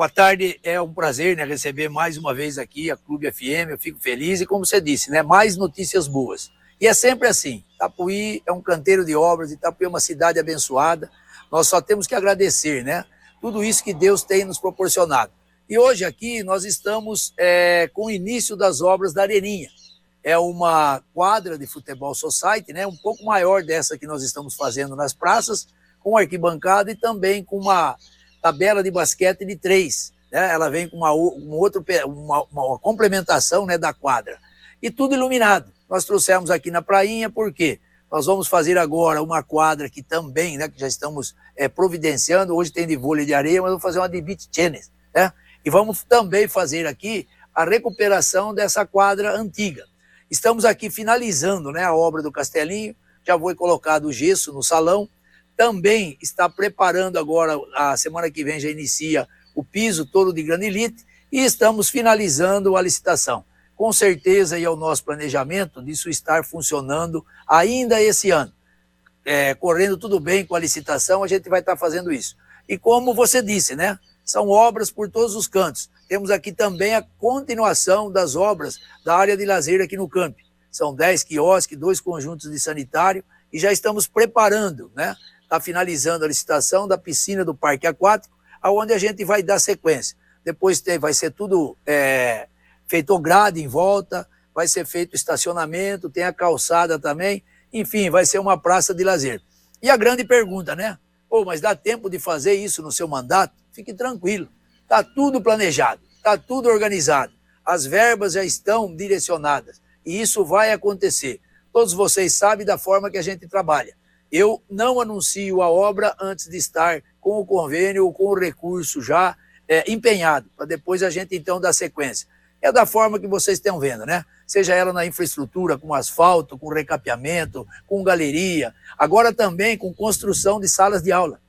Boa tarde, é um prazer né, receber mais uma vez aqui a Clube FM, eu fico feliz e como você disse, né, mais notícias boas. E é sempre assim, Itapuí é um canteiro de obras, Itapuí é uma cidade abençoada, nós só temos que agradecer, né, tudo isso que Deus tem nos proporcionado. E hoje aqui nós estamos é, com o início das obras da Areninha, é uma quadra de futebol society, né, um pouco maior dessa que nós estamos fazendo nas praças, com arquibancada e também com uma tabela de basquete de três. Né? Ela vem com uma, um outro, uma, uma complementação né, da quadra. E tudo iluminado. Nós trouxemos aqui na prainha, por quê? Nós vamos fazer agora uma quadra que também, né, que já estamos é, providenciando. Hoje tem de vôlei de areia, mas vamos fazer uma de beach tennis. Né? E vamos também fazer aqui a recuperação dessa quadra antiga. Estamos aqui finalizando né, a obra do Castelinho, já foi colocado o gesso no salão, também está preparando agora, a semana que vem já inicia o piso todo de granilite e estamos finalizando a licitação. Com certeza, e é o nosso planejamento disso estar funcionando ainda esse ano. É, correndo tudo bem com a licitação, a gente vai estar fazendo isso. E como você disse, né? São obras por todos os cantos. Temos aqui também a continuação das obras da área de lazer aqui no campo. São 10 quiosques, dois conjuntos de sanitário e já estamos preparando, né? Está finalizando a licitação da piscina do Parque Aquático, aonde a gente vai dar sequência. Depois tem, vai ser tudo é, feito grade em volta, vai ser feito estacionamento, tem a calçada também, enfim, vai ser uma praça de lazer. E a grande pergunta, né? Pô, mas dá tempo de fazer isso no seu mandato? Fique tranquilo, está tudo planejado, está tudo organizado, as verbas já estão direcionadas e isso vai acontecer. Todos vocês sabem da forma que a gente trabalha. Eu não anuncio a obra antes de estar com o convênio ou com o recurso já é, empenhado, para depois a gente então dar sequência. É da forma que vocês estão vendo, né? Seja ela na infraestrutura, com asfalto, com recapeamento, com galeria, agora também com construção de salas de aula.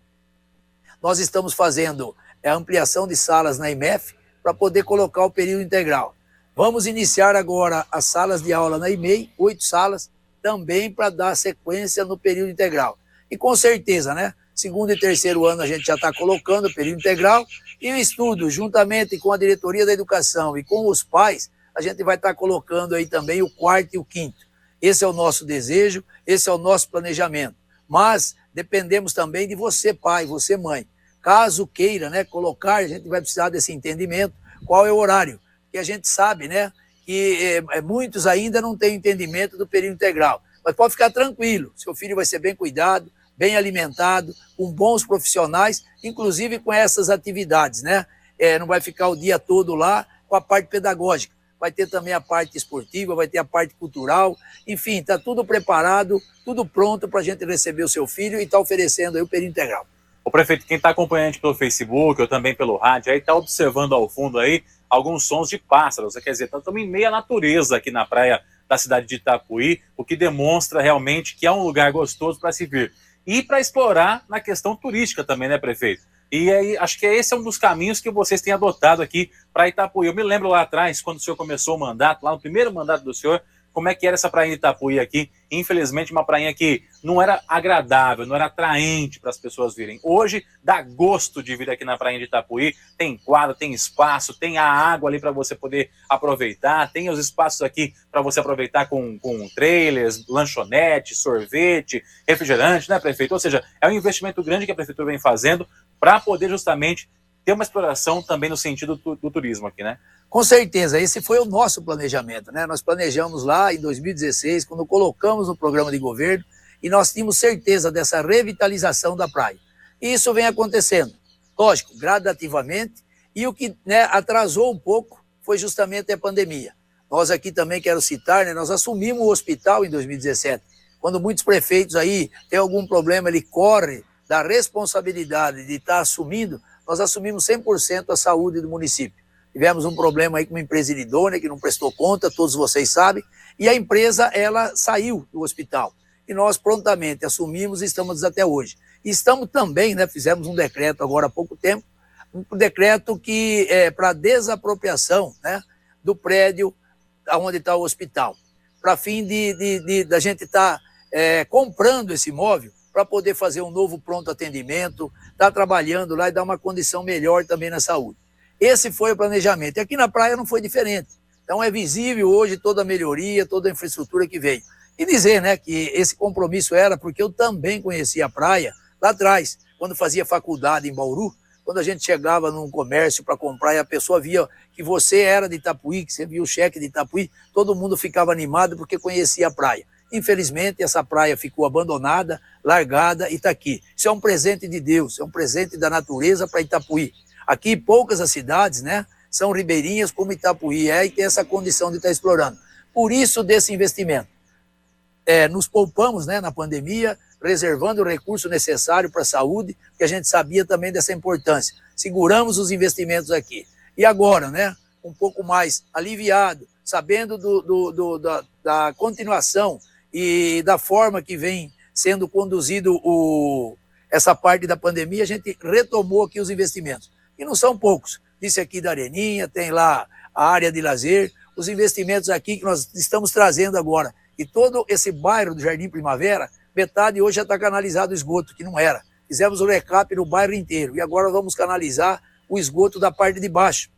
Nós estamos fazendo é, a ampliação de salas na IMEF para poder colocar o período integral. Vamos iniciar agora as salas de aula na IMEI, oito salas, também para dar sequência no período integral. E com certeza, né? Segundo e terceiro ano a gente já está colocando o período integral e o estudo, juntamente com a diretoria da educação e com os pais, a gente vai estar tá colocando aí também o quarto e o quinto. Esse é o nosso desejo, esse é o nosso planejamento. Mas dependemos também de você, pai, você, mãe. Caso queira, né, colocar, a gente vai precisar desse entendimento, qual é o horário, que a gente sabe, né, que é, muitos ainda não têm entendimento do período integral. Mas pode ficar tranquilo, seu filho vai ser bem cuidado, bem alimentado, com bons profissionais, inclusive com essas atividades, né? É, não vai ficar o dia todo lá com a parte pedagógica. Vai ter também a parte esportiva, vai ter a parte cultural, enfim, está tudo preparado, tudo pronto para a gente receber o seu filho e está oferecendo aí o período integral. O prefeito, quem está acompanhando pelo Facebook ou também pelo rádio, aí está observando ao fundo aí alguns sons de pássaros. Quer dizer, estamos em meia natureza aqui na praia da cidade de Itapuí, o que demonstra realmente que é um lugar gostoso para se vir. E para explorar na questão turística também, né, prefeito? E aí, acho que esse é um dos caminhos que vocês têm adotado aqui para Itapuí. Eu me lembro lá atrás, quando o senhor começou o mandato, lá no primeiro mandato do senhor, como é que era essa praia de Itapuí aqui. Infelizmente, uma prainha que não era agradável, não era atraente para as pessoas virem. Hoje, dá gosto de vir aqui na praia de Itapuí. Tem quadra, tem espaço, tem a água ali para você poder aproveitar, tem os espaços aqui para você aproveitar com, com trailers, lanchonete, sorvete, refrigerante, né, prefeito? Ou seja, é um investimento grande que a prefeitura vem fazendo para poder justamente ter uma exploração também no sentido do, do turismo aqui, né? Com certeza, esse foi o nosso planejamento, né? Nós planejamos lá em 2016, quando colocamos no programa de governo, e nós tínhamos certeza dessa revitalização da praia. E isso vem acontecendo, lógico, gradativamente, e o que né, atrasou um pouco foi justamente a pandemia. Nós aqui também quero citar, né, nós assumimos o hospital em 2017. Quando muitos prefeitos aí têm algum problema, ele corre da responsabilidade de estar assumindo, nós assumimos 100% a saúde do município. Tivemos um problema aí com uma empresa idônea que não prestou conta, todos vocês sabem, e a empresa ela saiu do hospital. E nós prontamente assumimos e estamos até hoje. E estamos também, né, fizemos um decreto agora há pouco tempo, um decreto que é para desapropriação né, do prédio onde está o hospital, para fim de, de, de, da gente estar tá, é, comprando esse imóvel para poder fazer um novo pronto atendimento, estar tá trabalhando lá e dar uma condição melhor também na saúde. Esse foi o planejamento. E aqui na praia não foi diferente. Então é visível hoje toda a melhoria, toda a infraestrutura que veio. E dizer né, que esse compromisso era porque eu também conhecia a praia lá atrás, quando fazia faculdade em Bauru, quando a gente chegava num comércio para comprar e a pessoa via que você era de Itapuí, que você via o cheque de Itapuí, todo mundo ficava animado porque conhecia a praia. Infelizmente, essa praia ficou abandonada, largada e está aqui. Isso é um presente de Deus, é um presente da natureza para Itapuí. Aqui, poucas as cidades, né? São ribeirinhas como Itapuí é e tem essa condição de estar tá explorando. Por isso, desse investimento. É, nos poupamos né, na pandemia, reservando o recurso necessário para a saúde, porque a gente sabia também dessa importância. Seguramos os investimentos aqui. E agora, né, um pouco mais aliviado, sabendo do, do, do, da, da, continuação e da forma que vem sendo conduzido o, essa parte da pandemia, a gente retomou aqui os investimentos. E não são poucos. Disse aqui da Areninha, tem lá a área de lazer, os investimentos aqui que nós estamos trazendo agora. E todo esse bairro do Jardim Primavera, metade hoje já está canalizado esgoto, que não era. Fizemos o recap no bairro inteiro e agora vamos canalizar o esgoto da parte de baixo.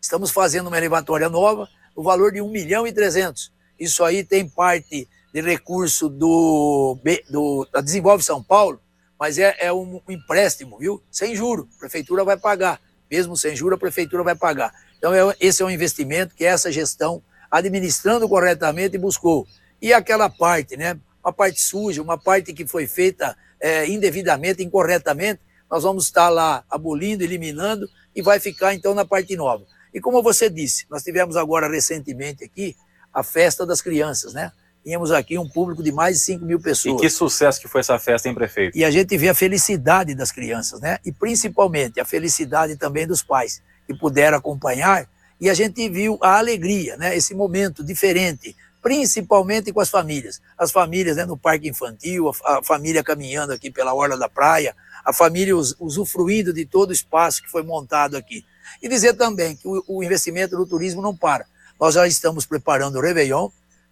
Estamos fazendo uma elevatória nova, no valor de 1 milhão e 300. Isso aí tem parte de recurso do, do da Desenvolve São Paulo, mas é, é um empréstimo, viu? Sem juro, a prefeitura vai pagar. Mesmo sem juro, a prefeitura vai pagar. Então, é, esse é um investimento que essa gestão, administrando corretamente, buscou. E aquela parte, né? Uma parte suja, uma parte que foi feita é, indevidamente, incorretamente, nós vamos estar lá abolindo, eliminando e vai ficar então na parte nova. E como você disse, nós tivemos agora recentemente aqui a festa das crianças, né? Tínhamos aqui um público de mais de 5 mil pessoas. E que sucesso que foi essa festa, hein, prefeito? E a gente vê a felicidade das crianças, né? E principalmente a felicidade também dos pais que puderam acompanhar. E a gente viu a alegria, né? Esse momento diferente, principalmente com as famílias. As famílias né, no parque infantil, a, família caminhando aqui pela orla da praia, a família us, usufruindo de todo o espaço que foi montado aqui. E dizer também que o, o investimento no turismo não para. Nós já estamos preparando o Réveillon,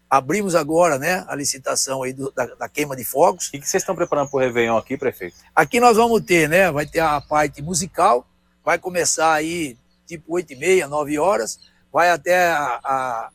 abrimos agora né, a licitação aí do, da, da, queima de fogos. O que, vocês estão preparando para o Réveillon aqui, prefeito? Aqui nós vamos ter, né? Vai ter a parte musical, vai começar aí tipo 8 e meia, 9 horas, vai até a, a,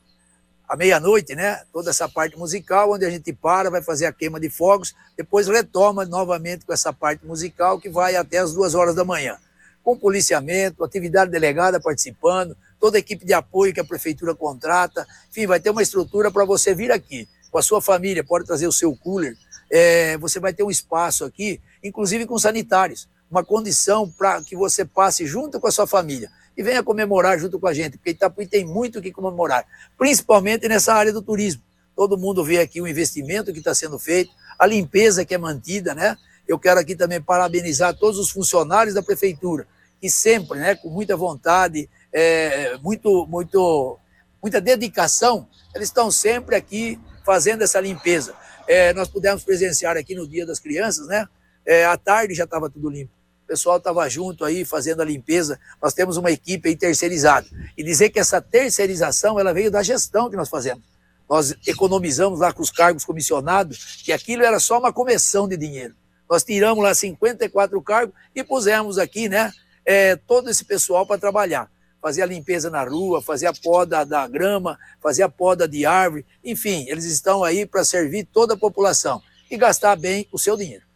a meia-noite, né? Toda essa parte musical, onde a gente para, vai fazer a queima de fogos, depois retoma novamente com essa parte musical que vai até as duas horas da manhã. Com policiamento, atividade delegada participando, toda a equipe de apoio que a prefeitura contrata, enfim, vai ter uma estrutura para você vir aqui com a sua família, pode trazer o seu cooler, é, você vai ter um espaço aqui, inclusive com sanitários uma condição para que você passe junto com a sua família e venha comemorar junto com a gente, porque Itapuí tem muito o que comemorar, principalmente nessa área do turismo. Todo mundo vê aqui o investimento que está sendo feito, a limpeza que é mantida, né? Eu quero aqui também parabenizar todos os funcionários da prefeitura, que sempre, né, com muita vontade, é, muito, muito, muita dedicação, eles estão sempre aqui fazendo essa limpeza. É, nós pudemos presenciar aqui no Dia das Crianças, né? É, à tarde já estava tudo limpo pessoal estava junto aí fazendo a limpeza. Nós temos uma equipe aí terceirizada. E dizer que essa terceirização ela veio da gestão que nós fazemos. Nós economizamos lá com os cargos comissionados, que aquilo era só uma comissão de dinheiro. Nós tiramos lá 54 cargos e pusemos aqui, né, é, todo esse pessoal para trabalhar. Fazer a limpeza na rua, fazer a poda da grama, fazer a poda de árvore, enfim, eles estão aí para servir toda a população e gastar bem o seu dinheiro.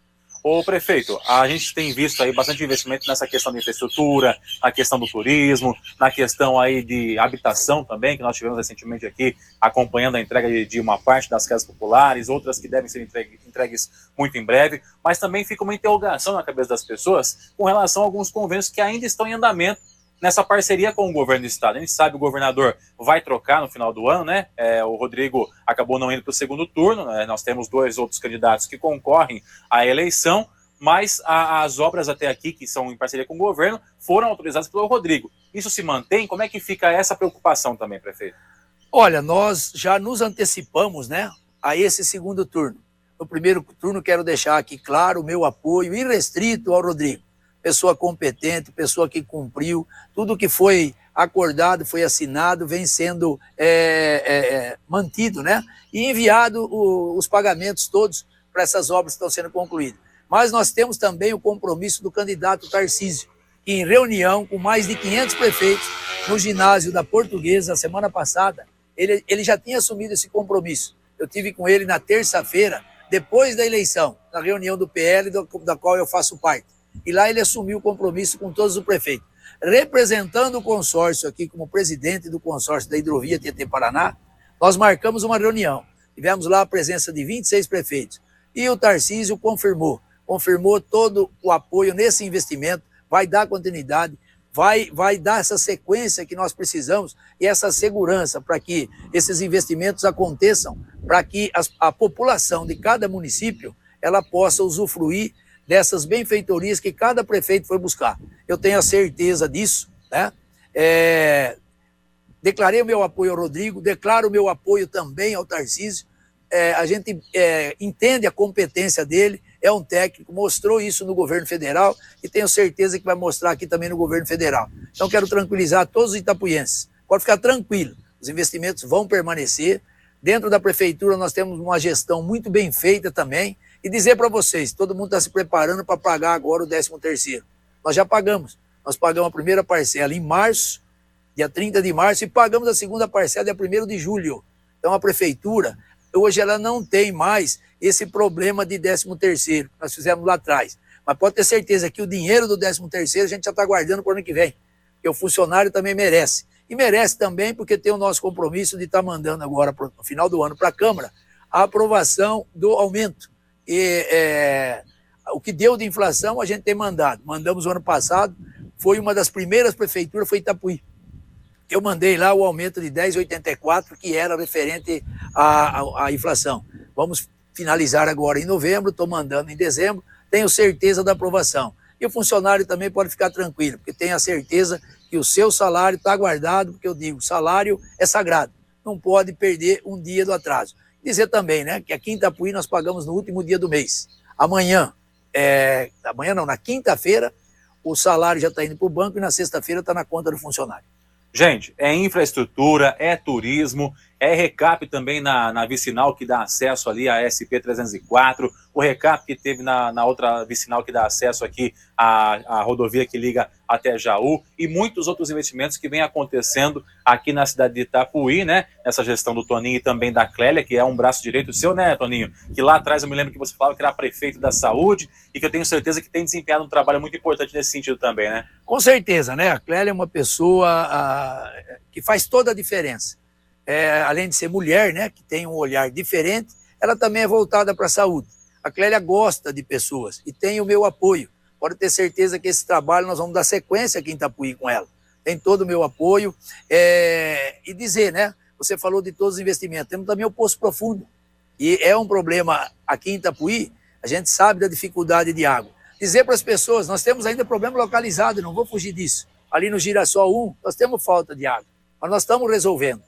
Ô prefeito, a gente tem visto aí bastante investimento nessa questão de infraestrutura, na questão do turismo, na questão aí de habitação também, que nós tivemos recentemente aqui acompanhando a entrega de, uma parte das casas populares, outras que devem ser entregue, entregues muito em breve, mas também fica uma interrogação na cabeça das pessoas com relação a alguns convênios que ainda estão em andamento nessa parceria com o governo do estado. A gente sabe o governador vai trocar no final do ano, né? É, o Rodrigo acabou não indo para o segundo turno, né? nós temos dois outros candidatos que concorrem à eleição, mas a, as obras até aqui, que são em parceria com o governo, foram autorizadas pelo Rodrigo. Isso se mantém? Como é que fica essa preocupação também, prefeito? Olha, nós já nos antecipamos, né, a esse segundo turno. No primeiro turno, quero deixar aqui claro o meu apoio irrestrito ao Rodrigo pessoa competente, pessoa que cumpriu, tudo que foi acordado, foi assinado, vem sendo é, é, é, mantido, né? E enviado o, os pagamentos todos para essas obras que estão sendo concluídas. Mas nós temos também o compromisso do candidato Tarcísio, que em reunião com mais de 500 prefeitos no ginásio da Portuguesa, a semana passada, ele, ele já tinha assumido esse compromisso. Eu tive com ele na terça-feira, depois da eleição, na reunião do PL, do, da qual eu faço parte. E lá ele assumiu o compromisso com todos os prefeitos. Representando o consórcio aqui como presidente do consórcio da hidrovia Tietê Paraná, nós marcamos uma reunião. Tivemos lá a presença de 26 prefeitos. E o Tarcísio confirmou, confirmou todo o apoio nesse investimento, vai dar continuidade, vai, vai dar essa sequência que nós precisamos e essa segurança para que esses investimentos aconteçam, para que as, a população de cada município ela possa usufruir dessas benfeitorias que cada prefeito foi buscar. Eu tenho a certeza disso, né? É, declarei o meu apoio ao Rodrigo, declaro o meu apoio também ao Tarcísio. É, a gente é, entende a competência dele, é um técnico, mostrou isso no governo federal e tenho certeza que vai mostrar aqui também no governo federal. Então, quero tranquilizar todos os itapuienses. Pode ficar tranquilo, os investimentos vão permanecer. Dentro da prefeitura, nós temos uma gestão muito bem feita também. E dizer para vocês, todo mundo está se preparando para pagar agora o 13 terceiro. Nós já pagamos. Nós pagamos a primeira parcela em março, dia 30 de março, e pagamos a segunda parcela dia 1 de julho. Então a prefeitura, hoje ela não tem mais esse problema de 13 terceiro que nós fizemos lá atrás. Mas pode ter certeza que o dinheiro do 13 terceiro a gente já está guardando para o ano que vem. Porque o funcionário também merece. E merece também porque tem o nosso compromisso de estar tá mandando agora, no final do ano, para a Câmara, a aprovação do aumento e é, o que deu de inflação a gente tem mandado. Mandamos o ano passado, foi uma das primeiras prefeituras, foi Itapuí. Eu mandei lá o aumento de 10,84, que era referente à, à, à inflação. Vamos finalizar agora em novembro, estou mandando em dezembro, tenho certeza da aprovação. E o funcionário também pode ficar tranquilo, porque tem a certeza que o seu salário está guardado, porque eu digo, salário é sagrado, não pode perder um dia do atraso. Dizer também, né, que aqui em Itapuí nós pagamos no último dia do mês. Amanhã, é, amanhã não, na quinta-feira, o salário já está indo para o banco e na sexta-feira está na conta do funcionário. Gente, é infraestrutura, é turismo, é recap também na, na vicinal que dá acesso ali à SP-304, o recap que teve na, na outra vicinal que dá acesso aqui à, à rodovia que liga até Jaú e muitos outros investimentos que vem acontecendo aqui na cidade de Itapuí, né? Nessa gestão do Toninho e também da Clélia, que é um braço direito seu, né, Toninho? Que lá atrás eu me lembro que você falava que era prefeito da saúde e que eu tenho certeza que tem desempenhado um trabalho muito importante nesse sentido também, né? Com certeza, né? A Clélia é uma pessoa a, que faz toda a diferença é, além de ser mulher, né, que tem um olhar diferente, ela também é voltada para a saúde. A Clélia gosta de pessoas e tem o meu apoio. Pode ter certeza que esse trabalho nós vamos dar sequência aqui em Itapuí com ela. Tem todo o meu apoio. É, e dizer, né? Você falou de todos os investimentos. Temos também o Poço Profundo. E é um problema aqui em Itapuí, a gente sabe da dificuldade de água. Dizer para as pessoas, nós temos ainda problema localizado, não vou fugir disso. Ali no Girassol 1, nós temos falta de água, mas nós estamos resolvendo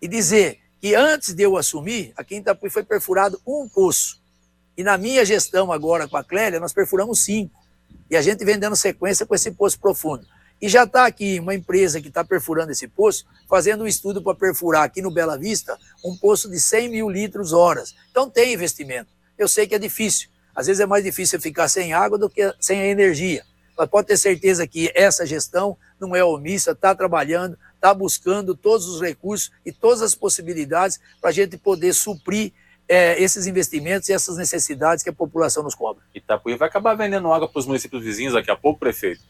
e dizer que antes de eu assumir, aqui em Itapuí foi perfurado um poço. E na minha gestão agora com a Clélia, nós perfuramos cinco. E a gente vem dando sequência com esse poço profundo. E já está aqui uma empresa que está perfurando esse poço, fazendo um estudo para perfurar aqui no Bela Vista um poço de 100 mil litros horas. Então tem investimento. Eu sei que é difícil. Às vezes é mais difícil ficar sem água do que sem a energia. Mas pode ter certeza que essa gestão não é omissa, está trabalhando, está buscando todos os recursos e todas as possibilidades para a gente poder suprir é, esses investimentos e essas necessidades que a população nos cobra. Itapuí vai acabar vendendo água para os municípios vizinhos daqui a pouco, prefeito?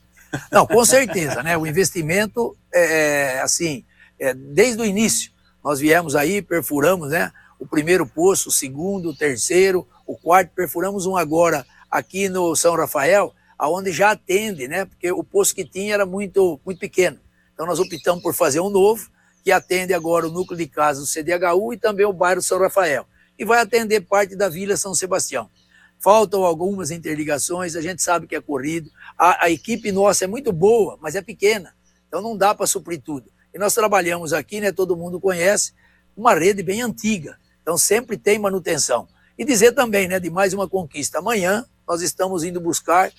Não, com certeza, né? O investimento, é, é, assim, é, desde o início, nós viemos aí, perfuramos, né? O primeiro poço, o segundo, o terceiro, o quarto, perfuramos um agora aqui no São Rafael, aonde já atende, né? Porque o poço que tinha era muito, muito pequeno. Então nós optamos por fazer um novo, que atende agora o núcleo de casa do CDHU e também o bairro São Rafael. E vai atender parte da Vila São Sebastião. Faltam algumas interligações, a gente sabe que é corrido. A, a equipe nossa é muito boa, mas é pequena. Então não dá para suprir tudo. E nós trabalhamos aqui, né, todo mundo conhece, uma rede bem antiga. Então sempre tem manutenção. E dizer também, né, de mais uma conquista. Amanhã nós estamos indo buscar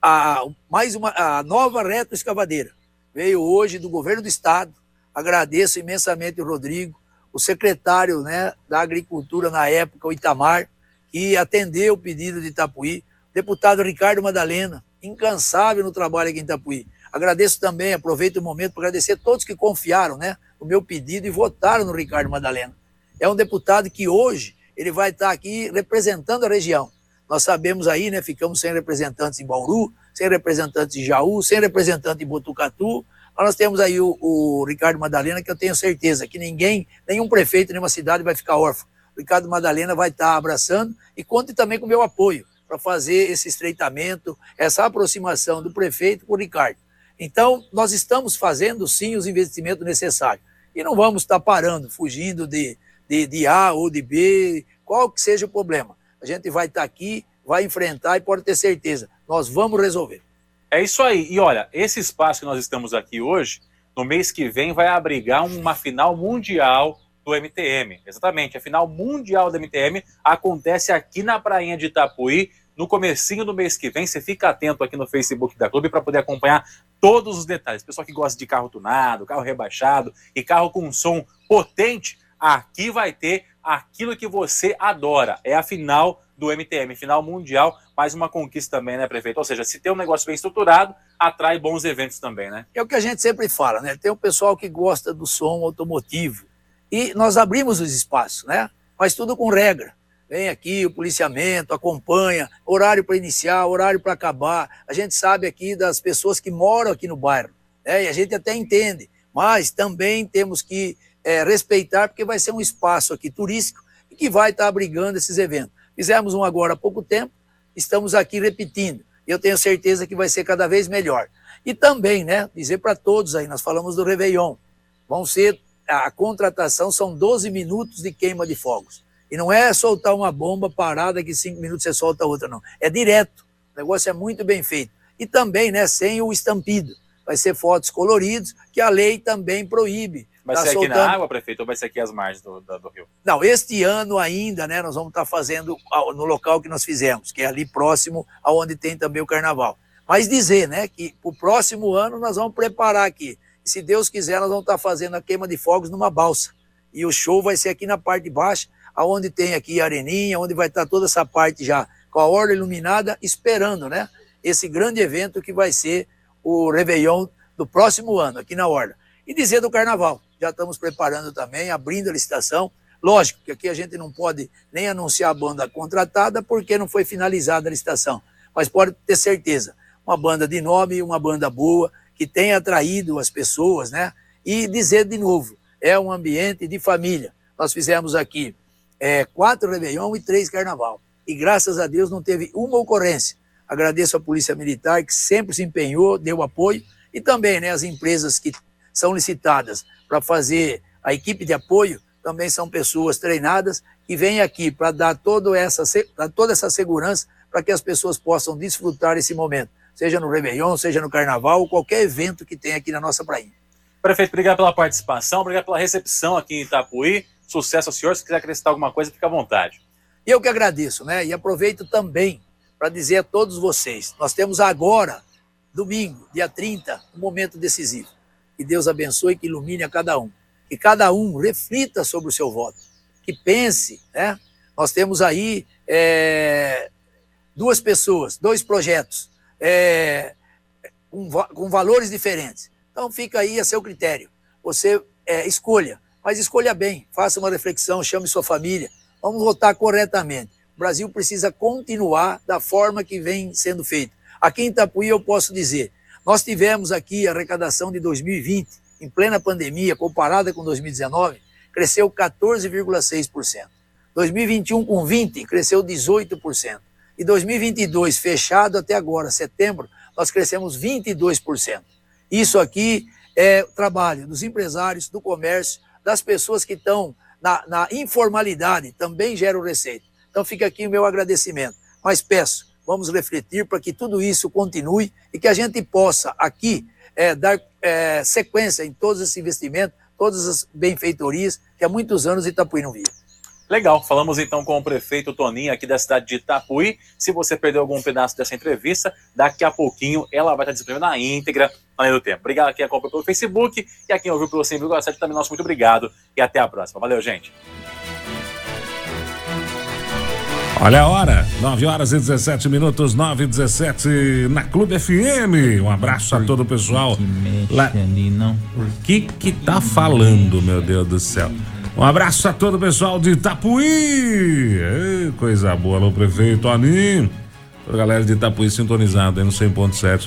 a, mais uma a nova retroescavadeira veio hoje do governo do estado. Agradeço imensamente o Rodrigo, o secretário né, da Agricultura na época, o Itamar, que atendeu o pedido de Itapuí. Deputado Ricardo Madalena, incansável no trabalho aqui em Itapuí. Agradeço também, aproveito o momento para agradecer a todos que confiaram né, no meu pedido e votaram no Ricardo Madalena. É um deputado que hoje ele vai estar aqui representando a região. Nós sabemos aí, né, ficamos sem representantes em Bauru, sem representante de Jaú, sem representante de Botucatu. Nós temos aí o, o, Ricardo Madalena, que eu tenho certeza que ninguém, nenhum prefeito, nenhuma cidade vai ficar órfão. O Ricardo Madalena vai estar abraçando e conte também com o meu apoio para fazer esse estreitamento, essa aproximação do prefeito com o Ricardo. Então, nós estamos fazendo sim os investimentos necessários. E não vamos estar parando, fugindo de, de, de A ou de B, qual que seja o problema. A gente vai estar aqui, vai enfrentar e pode ter certeza, nós vamos resolver. É isso aí. E olha, esse espaço que nós estamos aqui hoje, no mês que vem, vai abrigar uma final mundial do MTM. Exatamente, a final mundial do MTM acontece aqui na Prainha de Itapuí, no comecinho do mês que vem. Você fica atento aqui no Facebook da Clube para poder acompanhar todos os detalhes. Pessoal que gosta de carro tunado, carro rebaixado e carro com som potente, aqui vai ter aquilo que você adora. É a final do MTM, final mundial, mais uma conquista também, né, prefeito? Ou seja, se tem um negócio bem estruturado, atrai bons eventos também, né? É o que a gente sempre fala, né? Tem o pessoal que gosta do som automotivo e nós abrimos os espaços, né? Mas tudo com regra. Vem aqui o policiamento, acompanha, horário para iniciar, horário para acabar. A gente sabe aqui das pessoas que moram aqui no bairro, né? E a gente até entende, mas também temos que é, respeitar, porque vai ser um espaço aqui turístico e que vai estar abrigando esses eventos. Fizemos um agora há pouco tempo, estamos aqui repetindo. Eu tenho certeza que vai ser cada vez melhor. E também, né, dizer para todos aí, nós falamos do Réveillon. Vão ser, a contratação são 12 minutos de queima de fogos. E não é soltar uma bomba parada que cinco minutos você solta outra, não. É direto. O negócio é muito bem feito. E também, né, sem o estampido. Vai ser fotos coloridos, que a lei também proíbe. Vai tá ser soltando... aqui na água, prefeito, ou vai ser aqui as margens do, do, do, rio? Não, este ano ainda, né, nós vamos estar tá fazendo no local que nós fizemos, que é ali próximo aonde tem também o carnaval. Mas dizer, né, que o próximo ano nós vamos preparar aqui. E se Deus quiser, nós vamos estar tá fazendo a queima de fogos numa balsa. E o show vai ser aqui na parte de baixo, aonde tem aqui a areninha, onde vai estar tá toda essa parte já com a orla iluminada, esperando, né, esse grande evento que vai ser o Réveillon do próximo ano, aqui na Orla. E dizer do Carnaval, já estamos preparando também, abrindo a licitação. Lógico que aqui a gente não pode nem anunciar a banda contratada porque não foi finalizada a licitação, mas pode ter certeza, uma banda de nome, uma banda boa, que tenha atraído as pessoas, né? E dizer de novo, é um ambiente de família. Nós fizemos aqui é, quatro Réveillon e três Carnaval. E graças a Deus não teve uma ocorrência. Agradeço à Polícia Militar, que sempre se empenhou, deu apoio, e também né, as empresas que são licitadas para fazer a equipe de apoio, também são pessoas treinadas que vêm aqui para dar toda essa, toda essa segurança para que as pessoas possam desfrutar esse momento, seja no Réveillon, seja no Carnaval, qualquer evento que tem aqui na nossa praia. Prefeito, obrigado pela participação, obrigado pela recepção aqui em Itapuí. Sucesso ao senhor. Se quiser acrescentar alguma coisa, fique à vontade. Eu que agradeço, né? E aproveito também para dizer a todos vocês: nós temos agora, domingo, dia 30, um momento decisivo. Que Deus abençoe que ilumine a cada um. Que cada um reflita sobre o seu voto. Que pense, né? Nós temos aí é, duas pessoas, dois projetos, é, com, com, valores diferentes. Então fica aí a seu critério. Você é, escolha, mas escolha bem, faça uma reflexão, chame sua família. Vamos votar corretamente. O Brasil precisa continuar da forma que vem sendo feito. Aqui em Itapuí eu posso dizer, nós tivemos aqui a arrecadação de 2020, em plena pandemia, comparada com 2019, cresceu 14,6%. 2021 com 20 cresceu 18%. E 2022 fechado até agora, setembro, nós crescemos 22%. Isso aqui é trabalho dos empresários, do comércio, das pessoas que estão na, na informalidade, também geram receita. Então fica aqui o meu agradecimento. Mas peço, vamos refletir para que tudo isso continue e que a gente possa aqui é, dar é, sequência em todos esses investimentos, todas as benfeitorias que há muitos anos Itapuí não via. Legal, falamos então com o prefeito Toninho aqui da cidade de Itapuí. Se você perdeu algum pedaço dessa entrevista, daqui a pouquinho ela vai estar disponível na íntegra além do tempo. Obrigado a quem acompanhou pelo Facebook e a quem ouviu pelo 100,7 também nosso muito obrigado e até a próxima. Valeu, gente. Olha a hora, 9 horas e 17 minutos, 9 e 17 na Clube FM. Um abraço a todo o pessoal. Lá... O que que tá falando, meu Deus do céu? Um abraço a todo o pessoal de Itapuí. Ei, coisa boa, alô, prefeito Aninho. A galera de Itapuí sintonizada aí no 100.7